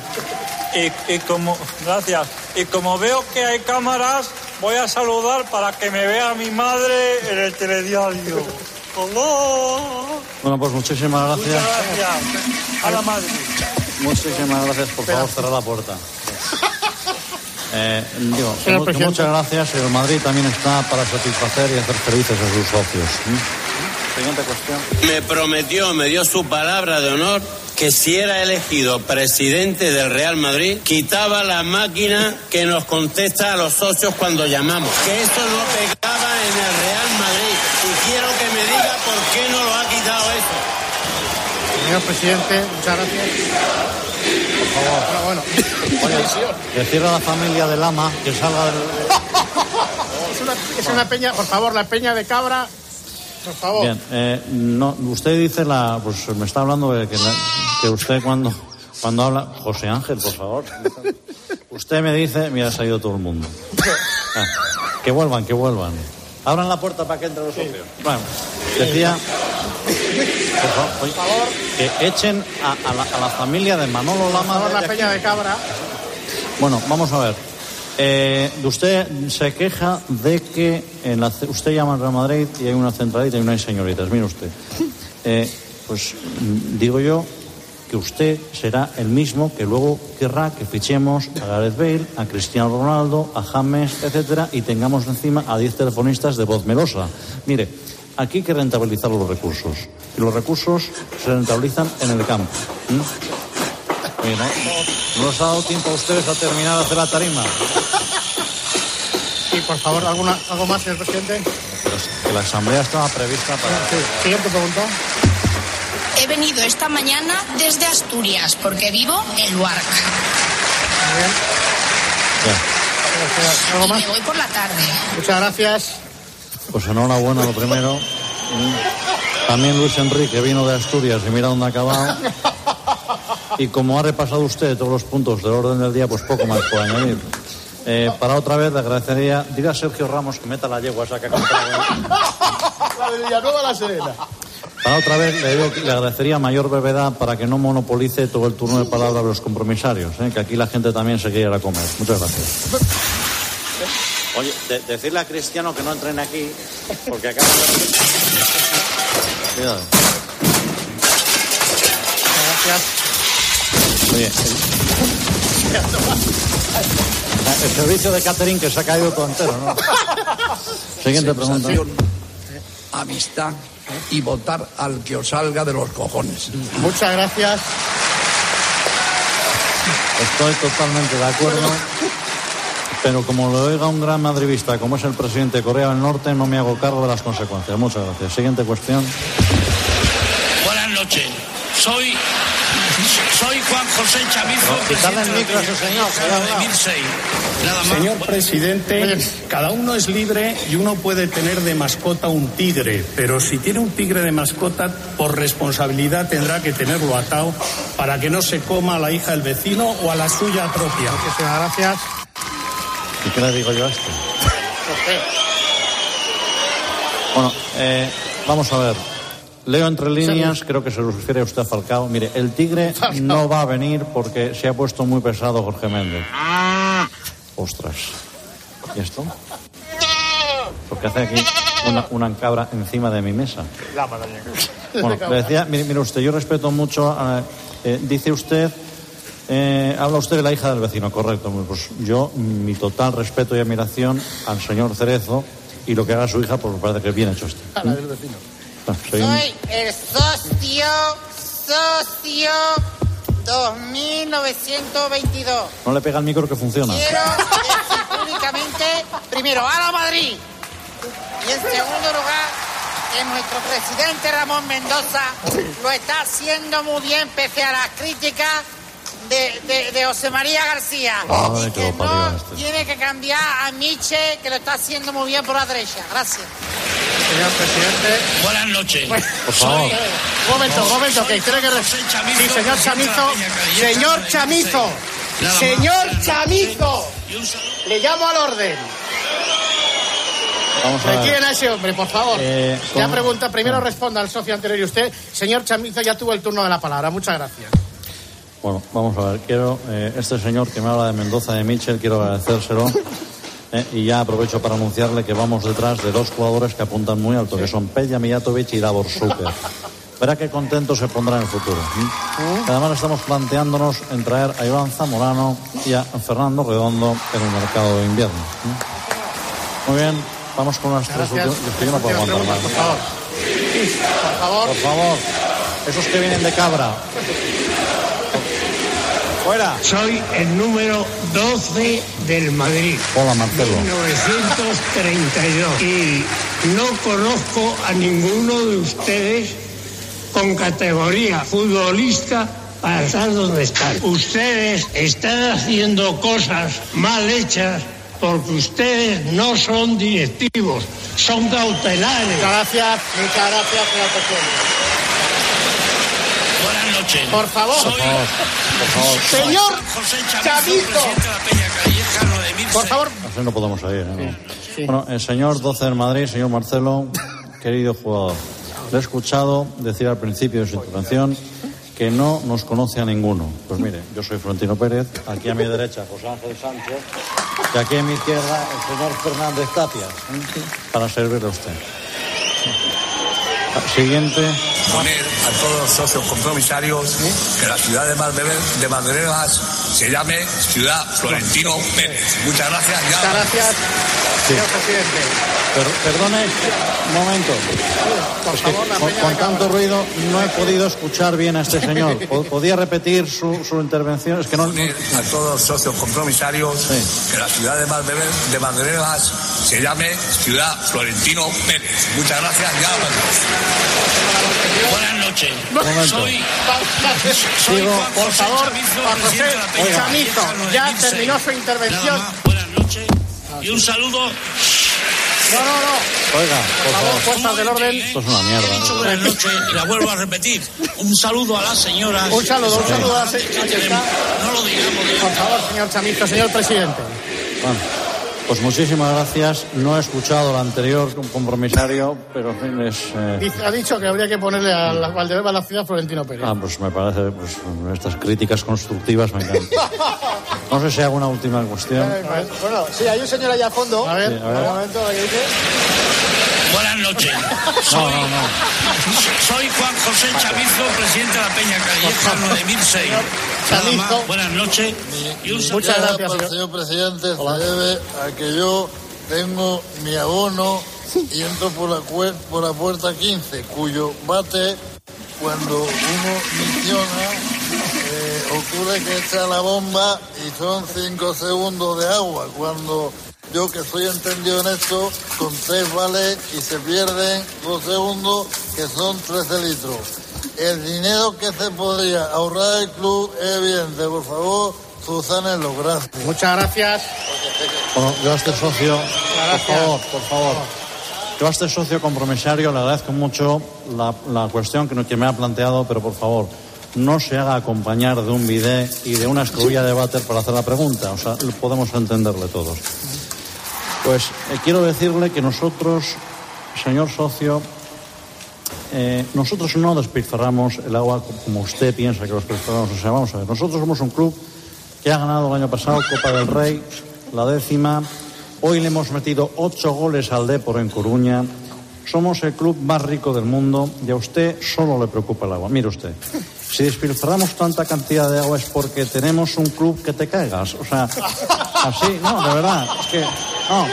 Y, y como, gracias, y como veo que hay cámaras, voy a saludar para que me vea mi madre en el telediario. Hola. Bueno, pues muchísimas Muchas gracias. gracias. A la madre. Muchísimas gracias. Por favor, cerrar la puerta. Eh, digo, Señor que muchas gracias. El Madrid también está para satisfacer y hacer felices a sus socios. ¿Mm? Siguiente cuestión. Me prometió, me dio su palabra de honor que si era elegido presidente del Real Madrid, quitaba la máquina que nos contesta a los socios cuando llamamos. Que esto no pegaba en el Real Madrid. Y quiero que me diga por qué no lo ha quitado eso. Señor presidente, muchas gracias. Por favor. Bueno, bueno. Decirle a la familia del ama que salga del... Es una, es una peña, por favor, la peña de cabra. Por favor. Bien, eh, no, usted dice la, pues me está hablando de que, la- que usted cuando, cuando habla, José Ángel, por favor, usted me dice, mira, se ha ido todo el mundo. Ah, que vuelvan, que vuelvan. Abran la puerta para que entre los socios. Bueno, decía, por favor, oye, que echen a, a la, a la familia de Manolo Por Lama. la peña de cabra. Bueno, vamos a ver. Eh, usted se queja de que en la ce- usted llama al Real Madrid y hay una centralita y no hay señoritas. Mire usted. Eh, pues mm, digo yo que usted será el mismo que luego querrá que fichemos a Gareth Bale, a Cristiano Ronaldo, a James, etcétera, y tengamos encima a 10 telefonistas de voz melosa. Mire, aquí hay que rentabilizar los recursos. Y los recursos se rentabilizan en el campo. ¿m? Oye, ¿no? ¿No les ha dado tiempo a ustedes a terminar de hacer la tarima? Y por favor, ¿alguna, ¿algo más, señor presidente? Que la asamblea estaba prevista para... Sí. Siguiente pregunta. He venido esta mañana desde Asturias porque vivo en Luarca. Muy me voy por la tarde. Muchas gracias. Pues enhorabuena lo primero. También Luis Enrique vino de Asturias y mira dónde ha acabado. Y como ha repasado usted todos los puntos del orden del día, pues poco más puedo añadir. Eh, para otra vez le agradecería, diga a Sergio Ramos que meta la yegua esa que ha comprado. La de Villanueva la Serena. Para otra vez le, digo que le agradecería mayor brevedad para que no monopolice todo el turno de palabra de los compromisarios, ¿eh? que aquí la gente también se quiere ir a comer. Muchas gracias. Oye, de- decirle a Cristiano que no entren aquí, porque acá... Cuidado. Gracias. Oye, el, el servicio de catering que se ha caído todo entero, ¿no? Siguiente pregunta. Amistad y votar al que os salga de los cojones. Muchas gracias. Estoy totalmente de acuerdo. Pero como lo oiga un gran madridista como es el presidente de Corea del Norte, no me hago cargo de las consecuencias. Muchas gracias. Siguiente cuestión. Buenas noches. Soy, soy Juan José Chamizo, el micro de señor, Cayetano cuidado. de 1006. Nada más. Señor presidente, cada uno es libre y uno puede tener de mascota un tigre, pero si tiene un tigre de mascota, por responsabilidad tendrá que tenerlo atado para que no se coma a la hija del vecino o a la suya propia. Muchísimas gracias. ¿Y qué le digo yo a esto? Bueno, eh, vamos a ver. Leo entre líneas, creo que se lo refiere usted a Falcao. Mire, el tigre no va a venir porque se ha puesto muy pesado Jorge Méndez. Ostras. ¿Y esto? Porque hace aquí una, una cabra encima de mi mesa. Bueno, le decía, mire, mire usted, yo respeto mucho a- Eh, dice usted, eh, habla usted de la hija del vecino, correcto. Pues yo, mi total respeto y admiración al señor Cerezo y lo que haga su hija, pues me parece que es bien hecho esto. A la del vecino. Ah, soy el socio, socio 2922. No le pega el micro que funciona. Quiero decir públicamente, primero, a la Madrid. Y en segundo lugar, que nuestro presidente Ramón Mendoza lo está haciendo muy bien pese a las críticas de, de, de José María García. Ay, y que no este. tiene que cambiar a Miche, que lo está haciendo muy bien por la derecha. Gracias. Señor presidente. Buenas noches. Por favor. Un momento, un momento, que creo que... Sí, señor Chamizo. Señor Chamizo. Señor Chamizo. Le llamo al orden. Vamos a ver. Retiren a ese hombre, por favor. Eh, Ya con- pregunta, primero responda al socio anterior y usted. Señor Chamizo ya tuvo el turno de la palabra. Muchas gracias. Bueno, vamos a ver. Quiero, eh, este señor que me habla de Mendoza de Michel, quiero agradecérselo. eh, y ya aprovecho para anunciarle que vamos detrás de dos jugadores que apuntan muy alto, que son Peja Mijatovic y Davor Suker. Verá qué contento se pondrá en el futuro. ¿m? Además estamos planteándonos en traer a Iván Zamorano y a Fernando Redondo en el mercado de invierno. ¿m? Muy bien, vamos con las tres últimas. Yo no puedo aguantar más. Por favor. Por favor, esos que vienen de cabra. Fuera. Soy el número 12 del Madrid. Hola, Marcelo. 1932. Y no conozco a ninguno de ustedes con categoría futbolista para estar donde están. Ustedes están haciendo cosas mal hechas porque ustedes no son directivos, son cautelares. Muchas gracias, muchas gracias, señor presidente. Buenas noches. Por favor. Soy- Por favor. Señor José 9006. Por favor. Así no podemos. ¿eh? Bueno, el señor 12 del Madrid, señor Marcelo, querido jugador, le he escuchado decir al principio de su intervención que no nos conoce a ninguno. Pues mire, yo soy Florentino Pérez, aquí a mi derecha José Ángel Sánchez, y aquí a mi izquierda el señor Fernández Tapia, ¿eh? para servirle a usted. Siguiente. Poner a todos los socios compromisarios que la ciudad de Valverde- de Valderegas se llame Ciudad Florentino Pérez. Muchas gracias. Ya. Muchas gracias, señor presidente. Per- perdone, un momento. Por Es que favor, la con, peña con de tanto ruido no he podido escuchar bien a este señor. Po- ¿Podía repetir su, su intervención? Es que no... Poner a todos los socios compromisarios que la ciudad de Valverde- de Valderegas se llame Ciudad Florentino Pérez. Muchas gracias. Ya hablamos. Buenas noches. Soy, soy Digo, Juan Por José favor, Juan José Chamizo, ya 9006. terminó su intervención. Buenas noches y un saludo. No, no, no. Oiga, por favor. Fuerzas del orden. Esto es una mierda. He dicho ¿no? buenas noches y la vuelvo a repetir. Un saludo a las señoras. Un saludo, un saludo a la que señora. tenemos. No lo digamos. Por favor, señor Chamizo, señor presidente. Bueno, pues muchísimas gracias. No he escuchado el anterior compromisario, pero en fin, es... eh, ha dicho que habría que ponerle a la Valdebeba a la ciudad Florentino Pérez. Ah, pues me parece, pues estas críticas constructivas me encantan. No sé si hago una última cuestión. Bueno, sí, hay un señor allá a fondo. A ver, Sí, a ver. Un momento, ¿qué dice? Buenas noches. No, Soy, no, no. soy Juan José Chamizo, presidente de la Peña Calleja 9006. Chamizo. buenas noches y un. Muchas gracias, señor. señor presidente se debe a que yo tengo mi abono y entro por la, por la puerta 15, cuyo bate, cuando uno misiona, eh, ocurre que echa la bomba y son 5 segundos de agua. Cuando yo que soy entendido en esto, con 3 vale y se pierden 2 segundos, que son 13 litros. El dinero que se podría ahorrar el club es evidente. Por favor, Susana, gracias. Muchas gracias. Bueno, yo a este socio, por favor, por favor. Yo a este socio compromisario le agradezco mucho la, la cuestión que, no- que me ha planteado, pero por favor, no se haga acompañar de un bidet y de una escobilla de váter para hacer la pregunta. O sea, lo podemos entenderle todos. Pues eh, quiero decirle que nosotros, señor socio, eh, nosotros no despilfarramos el agua como usted piensa que lo despilfarramos. O sea, vamos a ver, nosotros somos un club que ha ganado el año pasado Copa del Rey, la décima. Hoy le hemos metido ocho goles al Depor en Coruña. Somos el club más rico del mundo y a usted solo le preocupa el agua. Mire usted, si despilfarramos tanta cantidad de agua es porque tenemos un club que te caigas. O sea, así, no, de verdad, es que, no,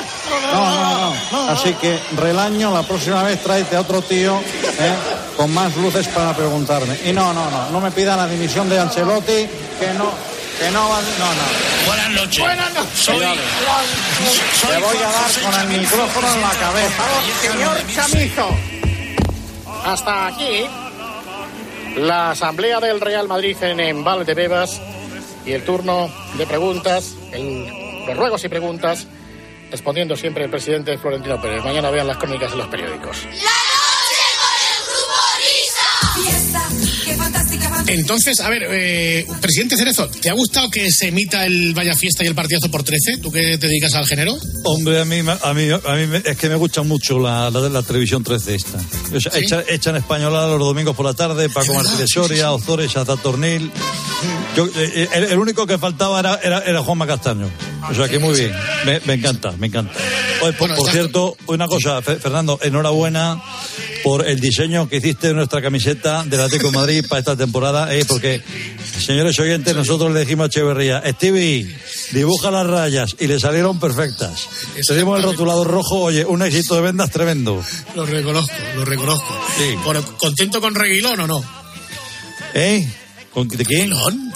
no, no, no. Así que relaño, la próxima vez tráete a otro tío ¿eh? con más luces para preguntarme. Y no, no, no, no me pidan la dimisión de Ancelotti, que no, que no va, no, no. Buenas noches. Buenas noches. Soy, Te voy a dar con el micrófono en la cabeza. Señor Chamizo, hasta aquí la asamblea del Real Madrid en, en Valdebebas y el turno de preguntas, el, de ruegos y preguntas, respondiendo siempre el presidente Florentino Pérez. Mañana vean las crónicas en los periódicos. Entonces, a ver, eh, presidente Cerezo, ¿te ha gustado que se emita el Vaya Fiesta y el partidazo por 13? ¿Tú que te dedicas al género? Hombre, a mí, a mí, a mí es que me gusta mucho la, la, la televisión 13 esta. O sea, ¿Sí? echan, echan española los domingos por la tarde, Paco Martínez Soria, Ozores, Tornil. Yo, eh, el, el único que faltaba era, era, era Juanma Castaño. O sea que muy bien. Me, me encanta, me encanta. Oye, por, por cierto, una cosa, Fe- Fernando, enhorabuena por el diseño que hiciste de nuestra camiseta del Atlético de Madrid para esta temporada, eh, porque, señores oyentes, nosotros le dijimos a Echeverría, Stevie, dibuja las rayas, y le salieron perfectas. Tenemos el rotulador rojo, oye, un éxito de vendas tremendo. Lo reconozco, lo reconozco. ¿Contento con Reguilón o no? ¿Eh? The game, Elon?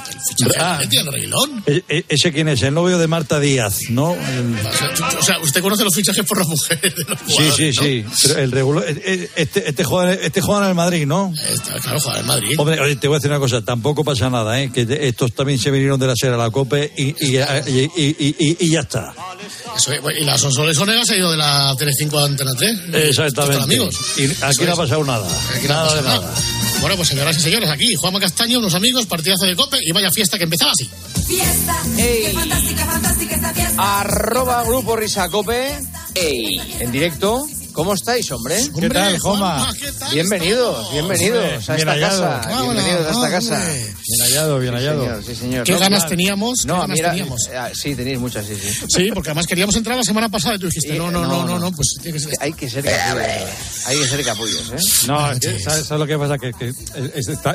Ah. el Reguilón. E- e- ¿Ese quién es? El novio de Marta Díaz, ¿no? El- O sea, usted conoce los fichajes por las mujeres de los Sí, sí, ¿no? sí. Pero el regular, este, este, juega, este juega en el Madrid, ¿no? claro, juega en el Madrid. Hombre, oye, te voy a decir una cosa, tampoco pasa nada, ¿eh? Que estos también se vinieron de la serie a la COPE y, y, y, ya está. Eso, y la Sonsoles Onegas ha ido de la Telecinco a Antena 3. Exactamente. amigos. Y aquí no ha pasado nada. Aquí no nada de nada. Bueno, pues señoras y señores, aquí Juanma Castaño, unos amigos, partidazo de Cope y vaya fiesta que empezaba así. Fiesta, qué fantástica, fantástica esta fiesta. Arroba Grupo Risacope. Ey. En directo. ¿Cómo estáis, hombre? ¿Qué tal, Joma? Bienvenidos, bienvenidos a esta bien hallado. casa. Bienvenidos a esta casa. Bien hallado, bien Sí, hallado. señor, sí, señor. ¿Qué ganas teníamos? ¿Qué No, ganas mira, teníamos? ah, sí, tenéis muchas, sí, sí. Sí, porque además queríamos entrar la semana pasada y tú dijiste, Sí, no, no, no, no, no, pues tiene que ser. Hay que ser capullos. Hay que ser capullos, ¿eh? No, es que, ¿sabes, lo que pasa? Que, que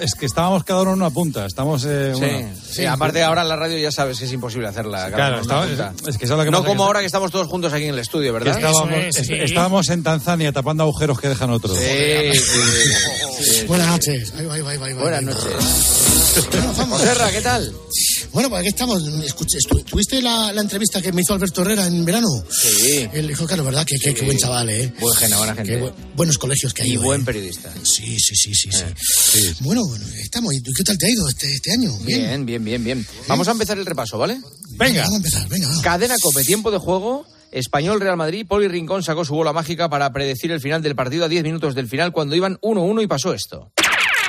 es, que estábamos cada uno en una punta. Estamos. eh, Sí, aparte ahora en la radio ya sabes que es imposible hacerla. Claro, es que ¿sabes lo que no pasa? como Que- ahora que estamos todos juntos aquí en el estudio, ¿verdad? estábamos, es- estábamos en Tanzania tapando agujeros que dejan otros. Sí, sí, sí. Buenas noches. Ahí va, ahí va, ahí va, ahí va. Buenas noches. Joserra, ¿qué tal? Bueno, pues aquí estamos. Escuché, ¿Tuviste la, la entrevista que me hizo Alberto Herrera en verano? Sí. Él dijo, claro, ¿verdad? Que, que- que buen chaval, ¿eh? Buen gente, buena gente. Bu- buenos colegios que hay. Y buen periodista. Sí, sí, sí, sí. sí. Bueno, bueno, estamos. ¿Y tú qué tal te ha ido este, este año? Bien, bien, bien, bien. Vamos a empezar el repaso, ¿vale? Venga. Vamos a empezar, venga. Cadena Cope, tiempo de juego. Español Real Madrid, Poli Rincón sacó su bola mágica para predecir el final del partido a 10 minutos del final cuando iban 1-1 y pasó esto.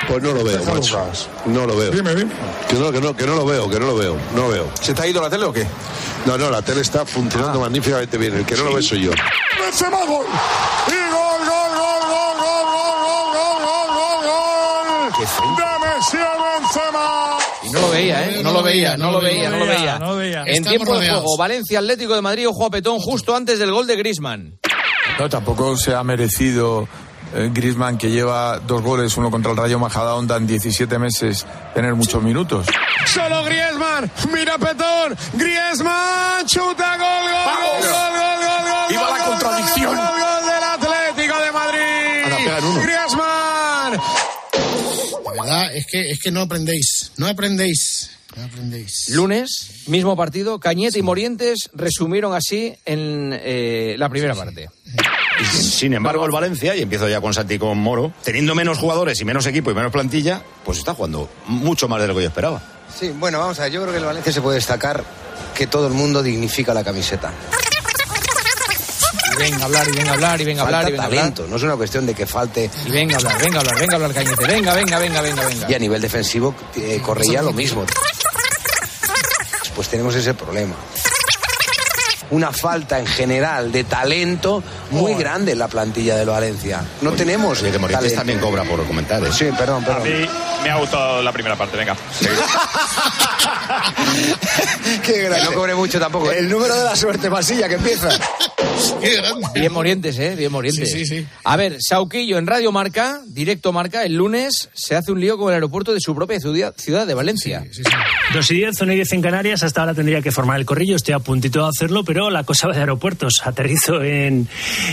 Pues no lo veo, macho. No lo veo. Dime, dime. Que no, que no, que no lo veo, que no lo veo, no lo veo. ¿Se te ha ido la tele o qué? No, no, la tele está funcionando magníficamente bien. El que no lo ve soy yo. Benzema gol. Y gol, gol, gol, gol, gol, gol, gol, gol, gol, gol. De Messi a Benzema. Y no lo veía, ¿eh? No lo veía, no lo veía, no lo veía. no lo veía. En Estamos tiempo de juego, Valencia Atlético de Madrid, ojo a Petón justo antes del gol de Grisman. No, tampoco se ha merecido eh, Griezmann, que lleva dos goles, uno contra el Rayo Majadahonda en 17 meses, tener muchos minutos. Solo Griezmann. Mira Petón. Griezmann. Chuta. Gol, gol, gol, gol, gol, gol, gol. Gol, la gol, contradicción. Gol, gol del Atlético verdad, es que, es que no aprendéis. No aprendéis. No aprendéis. Lunes, mismo partido, Cañete y Morientes resumieron así en eh, la primera parte. Sin embargo, el Valencia, y empiezo ya con Santi y con Moro, teniendo menos jugadores y menos equipo y menos plantilla, pues está jugando mucho más de lo que yo esperaba. Sí, bueno, vamos a ver, yo creo que el Valencia se puede destacar que todo el mundo dignifica la camiseta. Y venga a hablar, y venga a hablar, y venga a hablar, y venga a hablar. talento, no es una cuestión de que falte. Y venga a hablar, venga a hablar, venga a hablar, Cañete. Venga, venga, venga, venga, venga. Y a nivel defensivo eh, correía lo mismo. Pues tenemos ese problema. una falta en general de talento muy grande en la plantilla del Valencia. No tenemos. Oye, que Morientes talento. también cobra por comentar. ¿eh? Sí, perdón, A perdón. mí me ha gustado la primera parte, venga. Que no cobre mucho tampoco. ¿eh? El número de la suerte, Masilla, que empieza. Bien Morientes, ¿eh? Bien Morientes. Sí, sí, sí. A ver, Sauquillo en Radio Marca, directo Marca, el lunes se hace un lío con el aeropuerto de su propia ciudad, ciudad de Valencia. Dos y diez, una y diez en Canarias. Hasta ahora tendría que formar el corrillo. Estoy a puntito de hacerlo, pero la cosa va de aeropuertos. Aterrizo en,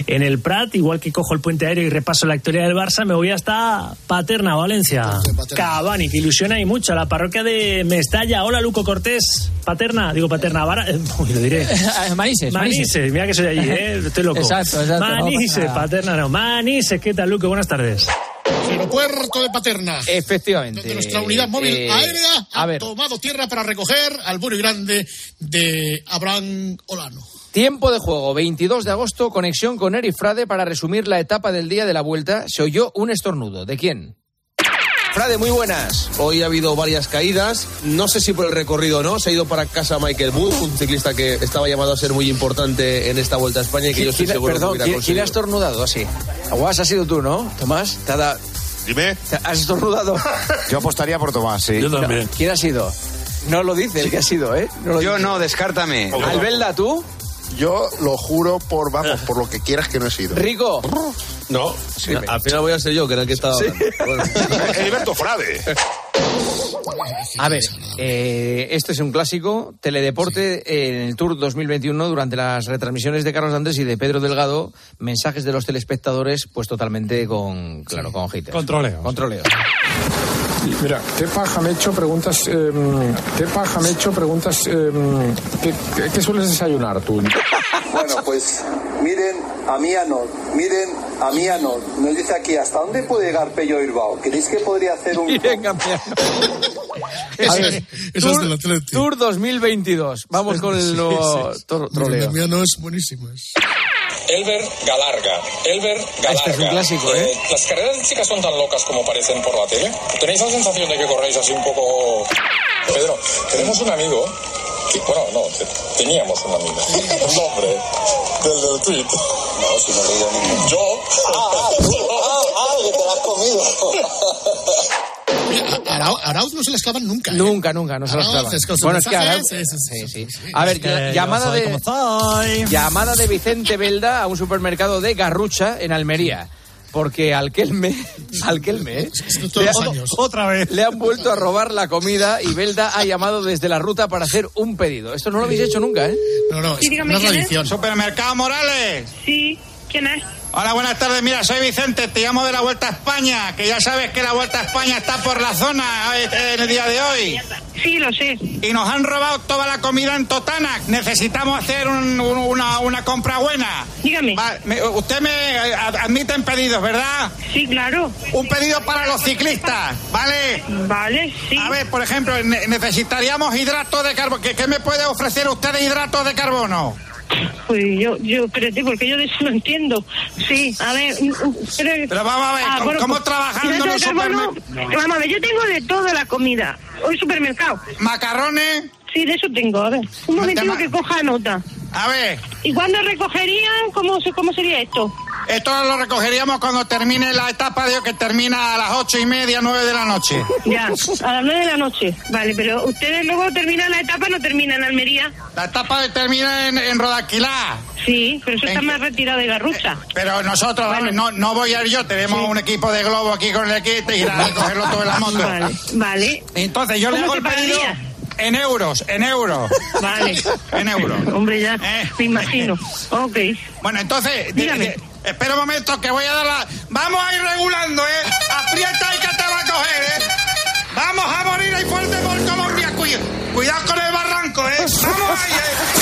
en el Prat, igual que cojo el puente aéreo y repaso la historia del Barça, me voy hasta Paterna, Valencia. Cavani, que ilusiona y mucho. La parroquia de Mestalla. Hola, Luco Cortés. Paterna, digo Paterna, Vara, eh, uy, lo diré. Manises, Manises, mira que soy allí, ¿eh? Estoy loco. Exacto, exacto, Manises, nada. Paterna, no. Manises, ¿qué tal, Luco? Buenas tardes. Aeropuerto de Paterna. Efectivamente. Donde nuestra unidad móvil Eh, aérea a ha ver. tomado tierra para recoger al bueno y grande de Abraham Olano. Tiempo de juego, 22 de agosto, conexión con Eri Frade para resumir la etapa del día de la vuelta. Se oyó un estornudo. ¿De quién? Frade, muy buenas. Hoy ha habido varias caídas. No sé si por el recorrido o no. Se ha ido para casa Michael Bull, un ciclista que estaba llamado a ser muy importante en esta vuelta a España y que yo estoy ¿Quién- seguro perdón, que ¿quién, quién ha estornudado así? Aguas, ha sido tú, ¿no? Tomás, te ha dado- Dime. te- ¿Has estornudado? Yo apostaría por Tomás, sí. No, ¿Quién ha sido? No lo dice el que ha sido, ¿eh? No lo Yo dice. no, descártame. Albelda, ¿tú? Yo lo juro por, vamos, por lo que quieras que no he sido. Rico. No, al final voy a ser yo, que era el que estaba. Bueno. Heriberto Frade. A ver, eh, este es un clásico. Teledeporte en el Tour 2021 durante las retransmisiones de Carlos Andrés y de Pedro Delgado, mensajes de los telespectadores, pues totalmente con, claro, con haters. Controleo. Controleo. Mira, ¿qué paja me he hecho? Preguntas. eh, ¿Qué paja me he hecho? Preguntas. eh, ¿qué, qué, qué sueles desayunar tú? Bueno, pues miren a Mianor, miren a Mianor. Nos dice aquí, ¿hasta dónde puede llegar Pello Bilbao? ¿Creéis que podría hacer un... A ver, Eso es Tour, del Atleti. Tour 2022. Vamos con el nuevo troleo. No es buenísimo. es- Elber Galarga. Elber Galarga. Este es un clásico, ¿eh? ¿Las carreras de chicas son tan locas como parecen por la tele? ¿Tenéis la sensación de que corréis así un poco... Pedro, tenemos un amigo... que- bueno, no, te- teníamos un amigo. Un hombre. Del del tweet. No, si no le digo ninguno. Yo. Ah, ah, ah, que te lo has comido. A Arau- a Arauz no se les clavan nunca. ¿eh? Nunca, nunca, no se Arauz clavan. es Bueno, es que Arauz- es- Sí, sí. A ver, Es que llamada de llamada de Vicente Belda a un supermercado de Garrucha en Almería. Porque al Kelme, al Kelme, ¿eh? todos le, años. Otra vez. le han vuelto a robar la comida y Belda ha llamado desde la ruta para hacer un pedido. Esto no lo habéis hecho nunca, ¿eh? No, no, Sí, dígame, ¿quién es? Supermercado Morales. Sí, ¿quién es? Hola, buenas tardes. Mira, soy Vicente, te llamo de la Vuelta a España, que ya sabes que la Vuelta a España está por la zona eh, en el día de hoy. Sí, lo sé. Y nos han robado toda la comida en Totana. Necesitamos hacer un- un- una, una compra buena. Dígame. Va, me- usted me eh, ad- admiten pedidos, ¿verdad? Sí, claro. Un pedido para los ciclistas, ¿vale? Vale, sí. A ver, por ejemplo, ne- necesitaríamos hidrato de carbono. ¿Qué, qué me puede ofrecer usted de hidrato de carbono? Pues yo, yo, espérate, porque yo de eso no entiendo. Sí, a ver, mm, mm, pero, Pero vamos a ver, ¿cómo- cómo trabajando hidrato en de un carbono, supermer- Vamos a ver, yo tengo de toda la comida. Hoy supermercado. ¿Macarrones? Sí, de eso tengo. A ver, un momentito que coja nota. A ver. ¿Y cuándo recogerían? ¿Cómo, se- cómo sería esto? Esto lo recogeríamos cuando termine la etapa de que termina a las ocho y media, nueve de la noche. Ya, a las nueve de la noche. Vale, pero ustedes luego terminan la etapa, no terminan en Almería. La etapa termina en, en Rodaquilá. Sí, pero eso está ¿En más retirado de Garrucha. Pero nosotros, vamos, no, no voy a ir yo, tenemos un equipo de globo aquí con el equipo y a recogerlo todo en la moto. Vale, vale. Entonces yo le ¿Cómo hago el pedido en euros, en euros. Vale. En euros. Hombre, ya, Eh. me imagino. Ok. Bueno, entonces, de- Dígame. de- espera un momento que voy a dar la... Vamos a ir regulando, ¿eh? Aprieta y que te va a coger, ¿eh? Vamos a morir ahí fuerte por Colombia. Cuida- cuidado con el barranco, ¿eh? Vamos ahí, ¿eh?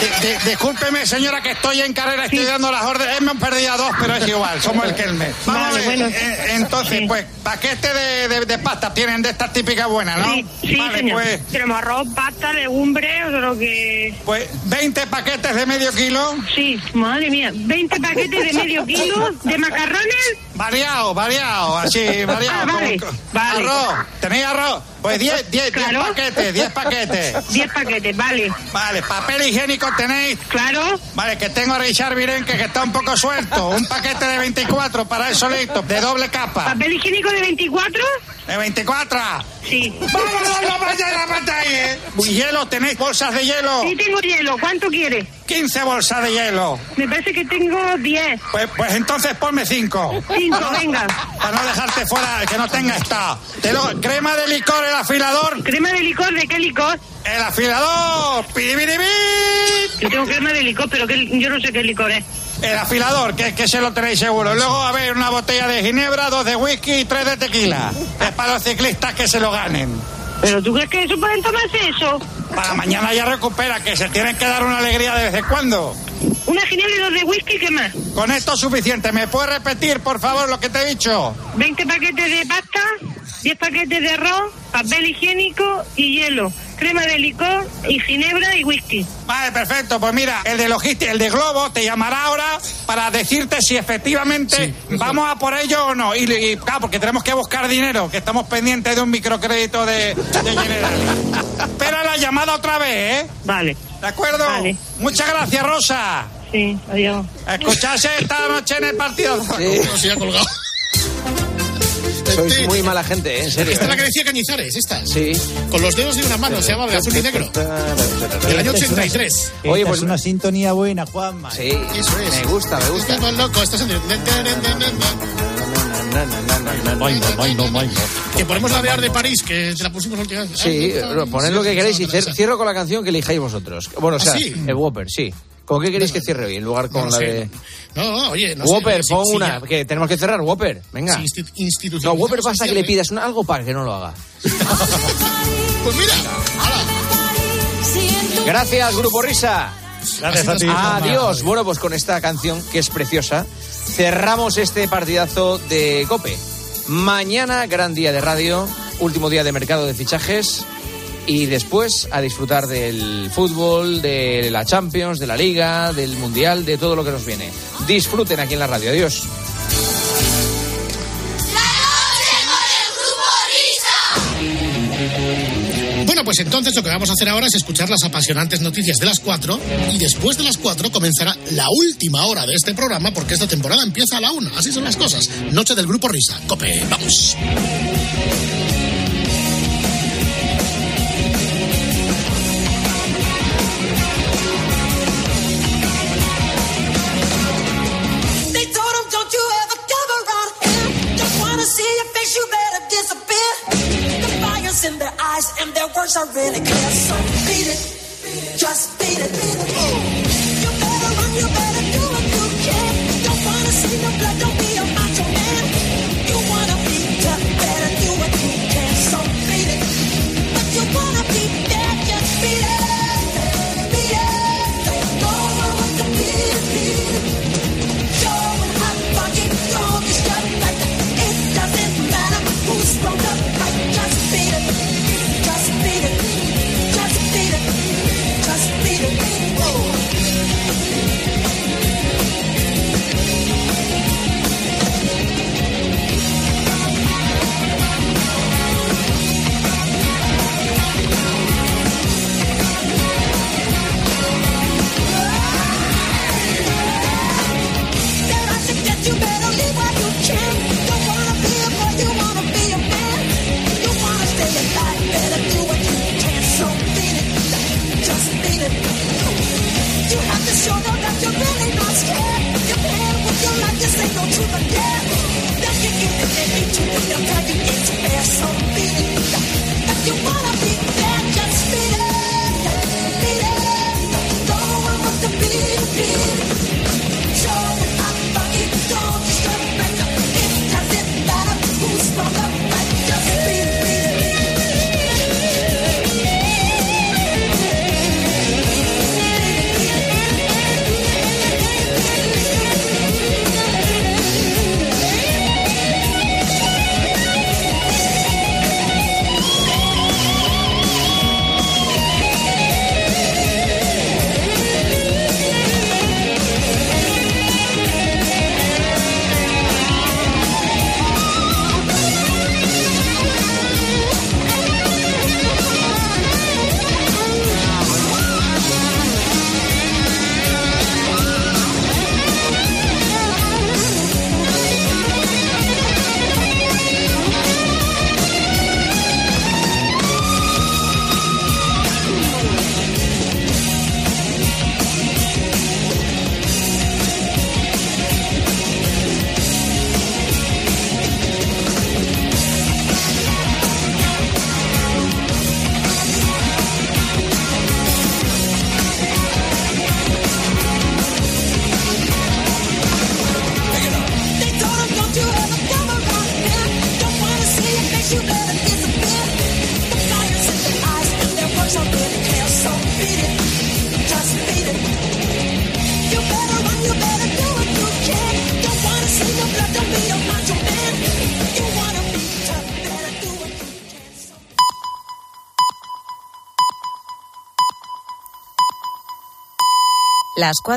De- de- discúlpeme, señora, que estoy en carrera, estoy dando las órdenes. Hemos perdido a dos, pero es igual, somos el Kelme. Vamos Vale, a ver, bueno. eh, entonces, pues, paquete de, de, de pasta tienen de estas típicas buenas, ¿no? Sí, sí, vale, señor. pues, Tenemos arroz, pasta, legumbre, o lo que... pues 20 paquetes de medio kilo. Sí, madre mía. 20 paquetes de medio kilo de macarrones. Variado, variado, así, variado. Ah, vale, vale. Arroz, ¿tenéis arroz? Pues 10 10 10 Claro. paquetes, 10 paquetes. 10 paquetes, vale. Vale, papel higiénico tenéis. Claro. Vale, que tengo a Richard Virenque que está un poco suelto. Un paquete de 24 para el solito, de doble capa. ¿Papel higiénico de 24? ¿De 24? Sí. ¡Vamos, no vaya la ahí, eh! ¿Hielo? ¿Tenéis bolsas de hielo? Sí, tengo hielo. ¿Cuánto quieres? 15 bolsas de hielo. Me parece que tengo 10. Pues, pues entonces ponme 5. Cinco, venga. Para no dejarte fuera, que no tenga esta. Te lo- crema de licor, el afilador. ¿Crema de licor? ¿De qué licor? El afilador. Piribiribí. Yo tengo crema de licor, pero que, yo no sé qué licor es. El afilador, que, que se lo tenéis seguro. Luego, a ver, una botella de ginebra, dos de whisky y tres de tequila. Es para los ciclistas que se lo ganen. ¿Pero tú crees que eso pueden tomarse eso? Para mañana ya recupera, que se tienen que dar una alegría de vez en cuando. Una ginebra y dos de whisky, ¿qué más? Con esto es suficiente. ¿Me puedes repetir, por favor, lo que te he dicho? 20 paquetes de pasta, 10 paquetes de arroz, papel higiénico y hielo. Crema de licor y ginebra y whisky. Vale, perfecto. Pues mira, el de logística, el de Globo, te llamará ahora para decirte si efectivamente vamos a por ello o no. Y, y, claro, porque tenemos que buscar dinero, que estamos pendientes de un microcrédito de, de General. Espera la llamada otra vez, ¿eh? Vale. ¿De acuerdo? Muchas gracias, Rosa. Sí, adiós. Escucharse esta noche en el partido. Se ha colgado. Sois muy mala gente, ¿eh? en serio. Esta es la que decía Cañizares, esta. Sí. Con los dedos de una mano, se llama de azul y negro. Del año 83. Oye, pues es una sintonía buena, Juanma. Sí, Eso es. me gusta, me gusta. Estamos locos, estás en... Que ponemos la de Ar de París, que te la pusimos la última vez. Sí, poned lo que queréis y cier- cierro con la canción que elijáis vosotros. Bueno, o sea, ¿Ah, sí? el Whopper, sí. ¿Con qué queréis que cierre hoy? En lugar con No la sé. de. No, oye, no sé, Whopper, pon si una. ya- Que tenemos que cerrar, Whopper. Venga. institu- No, Whopper basta que le pidas algo para que no lo haga. Pues mira, Gracias, Grupo Risa. Gracias a ti. Adiós. Bueno, pues con esta canción, que es preciosa, cerramos este partidazo de Cope. Mañana, gran día de radio, último día de mercado de fichajes. Y después a disfrutar del fútbol, de la Champions, de la Liga, del Mundial, de todo lo que nos viene. Disfruten aquí en la radio. Adiós. Bueno, pues entonces lo que vamos a hacer ahora es escuchar las apasionantes noticias de las 4 y después de las 4 comenzará la última hora de este programa porque esta temporada empieza a la 1. Así son las cosas. Noche del Grupo Risa. Cope, vamos. Eyes and their words are really clear. So beat it, just beat it. You better run, you better do what you can. Don't wanna see no blood, to the death. They'll you and they'll to you. They'll drive you to bear some las 4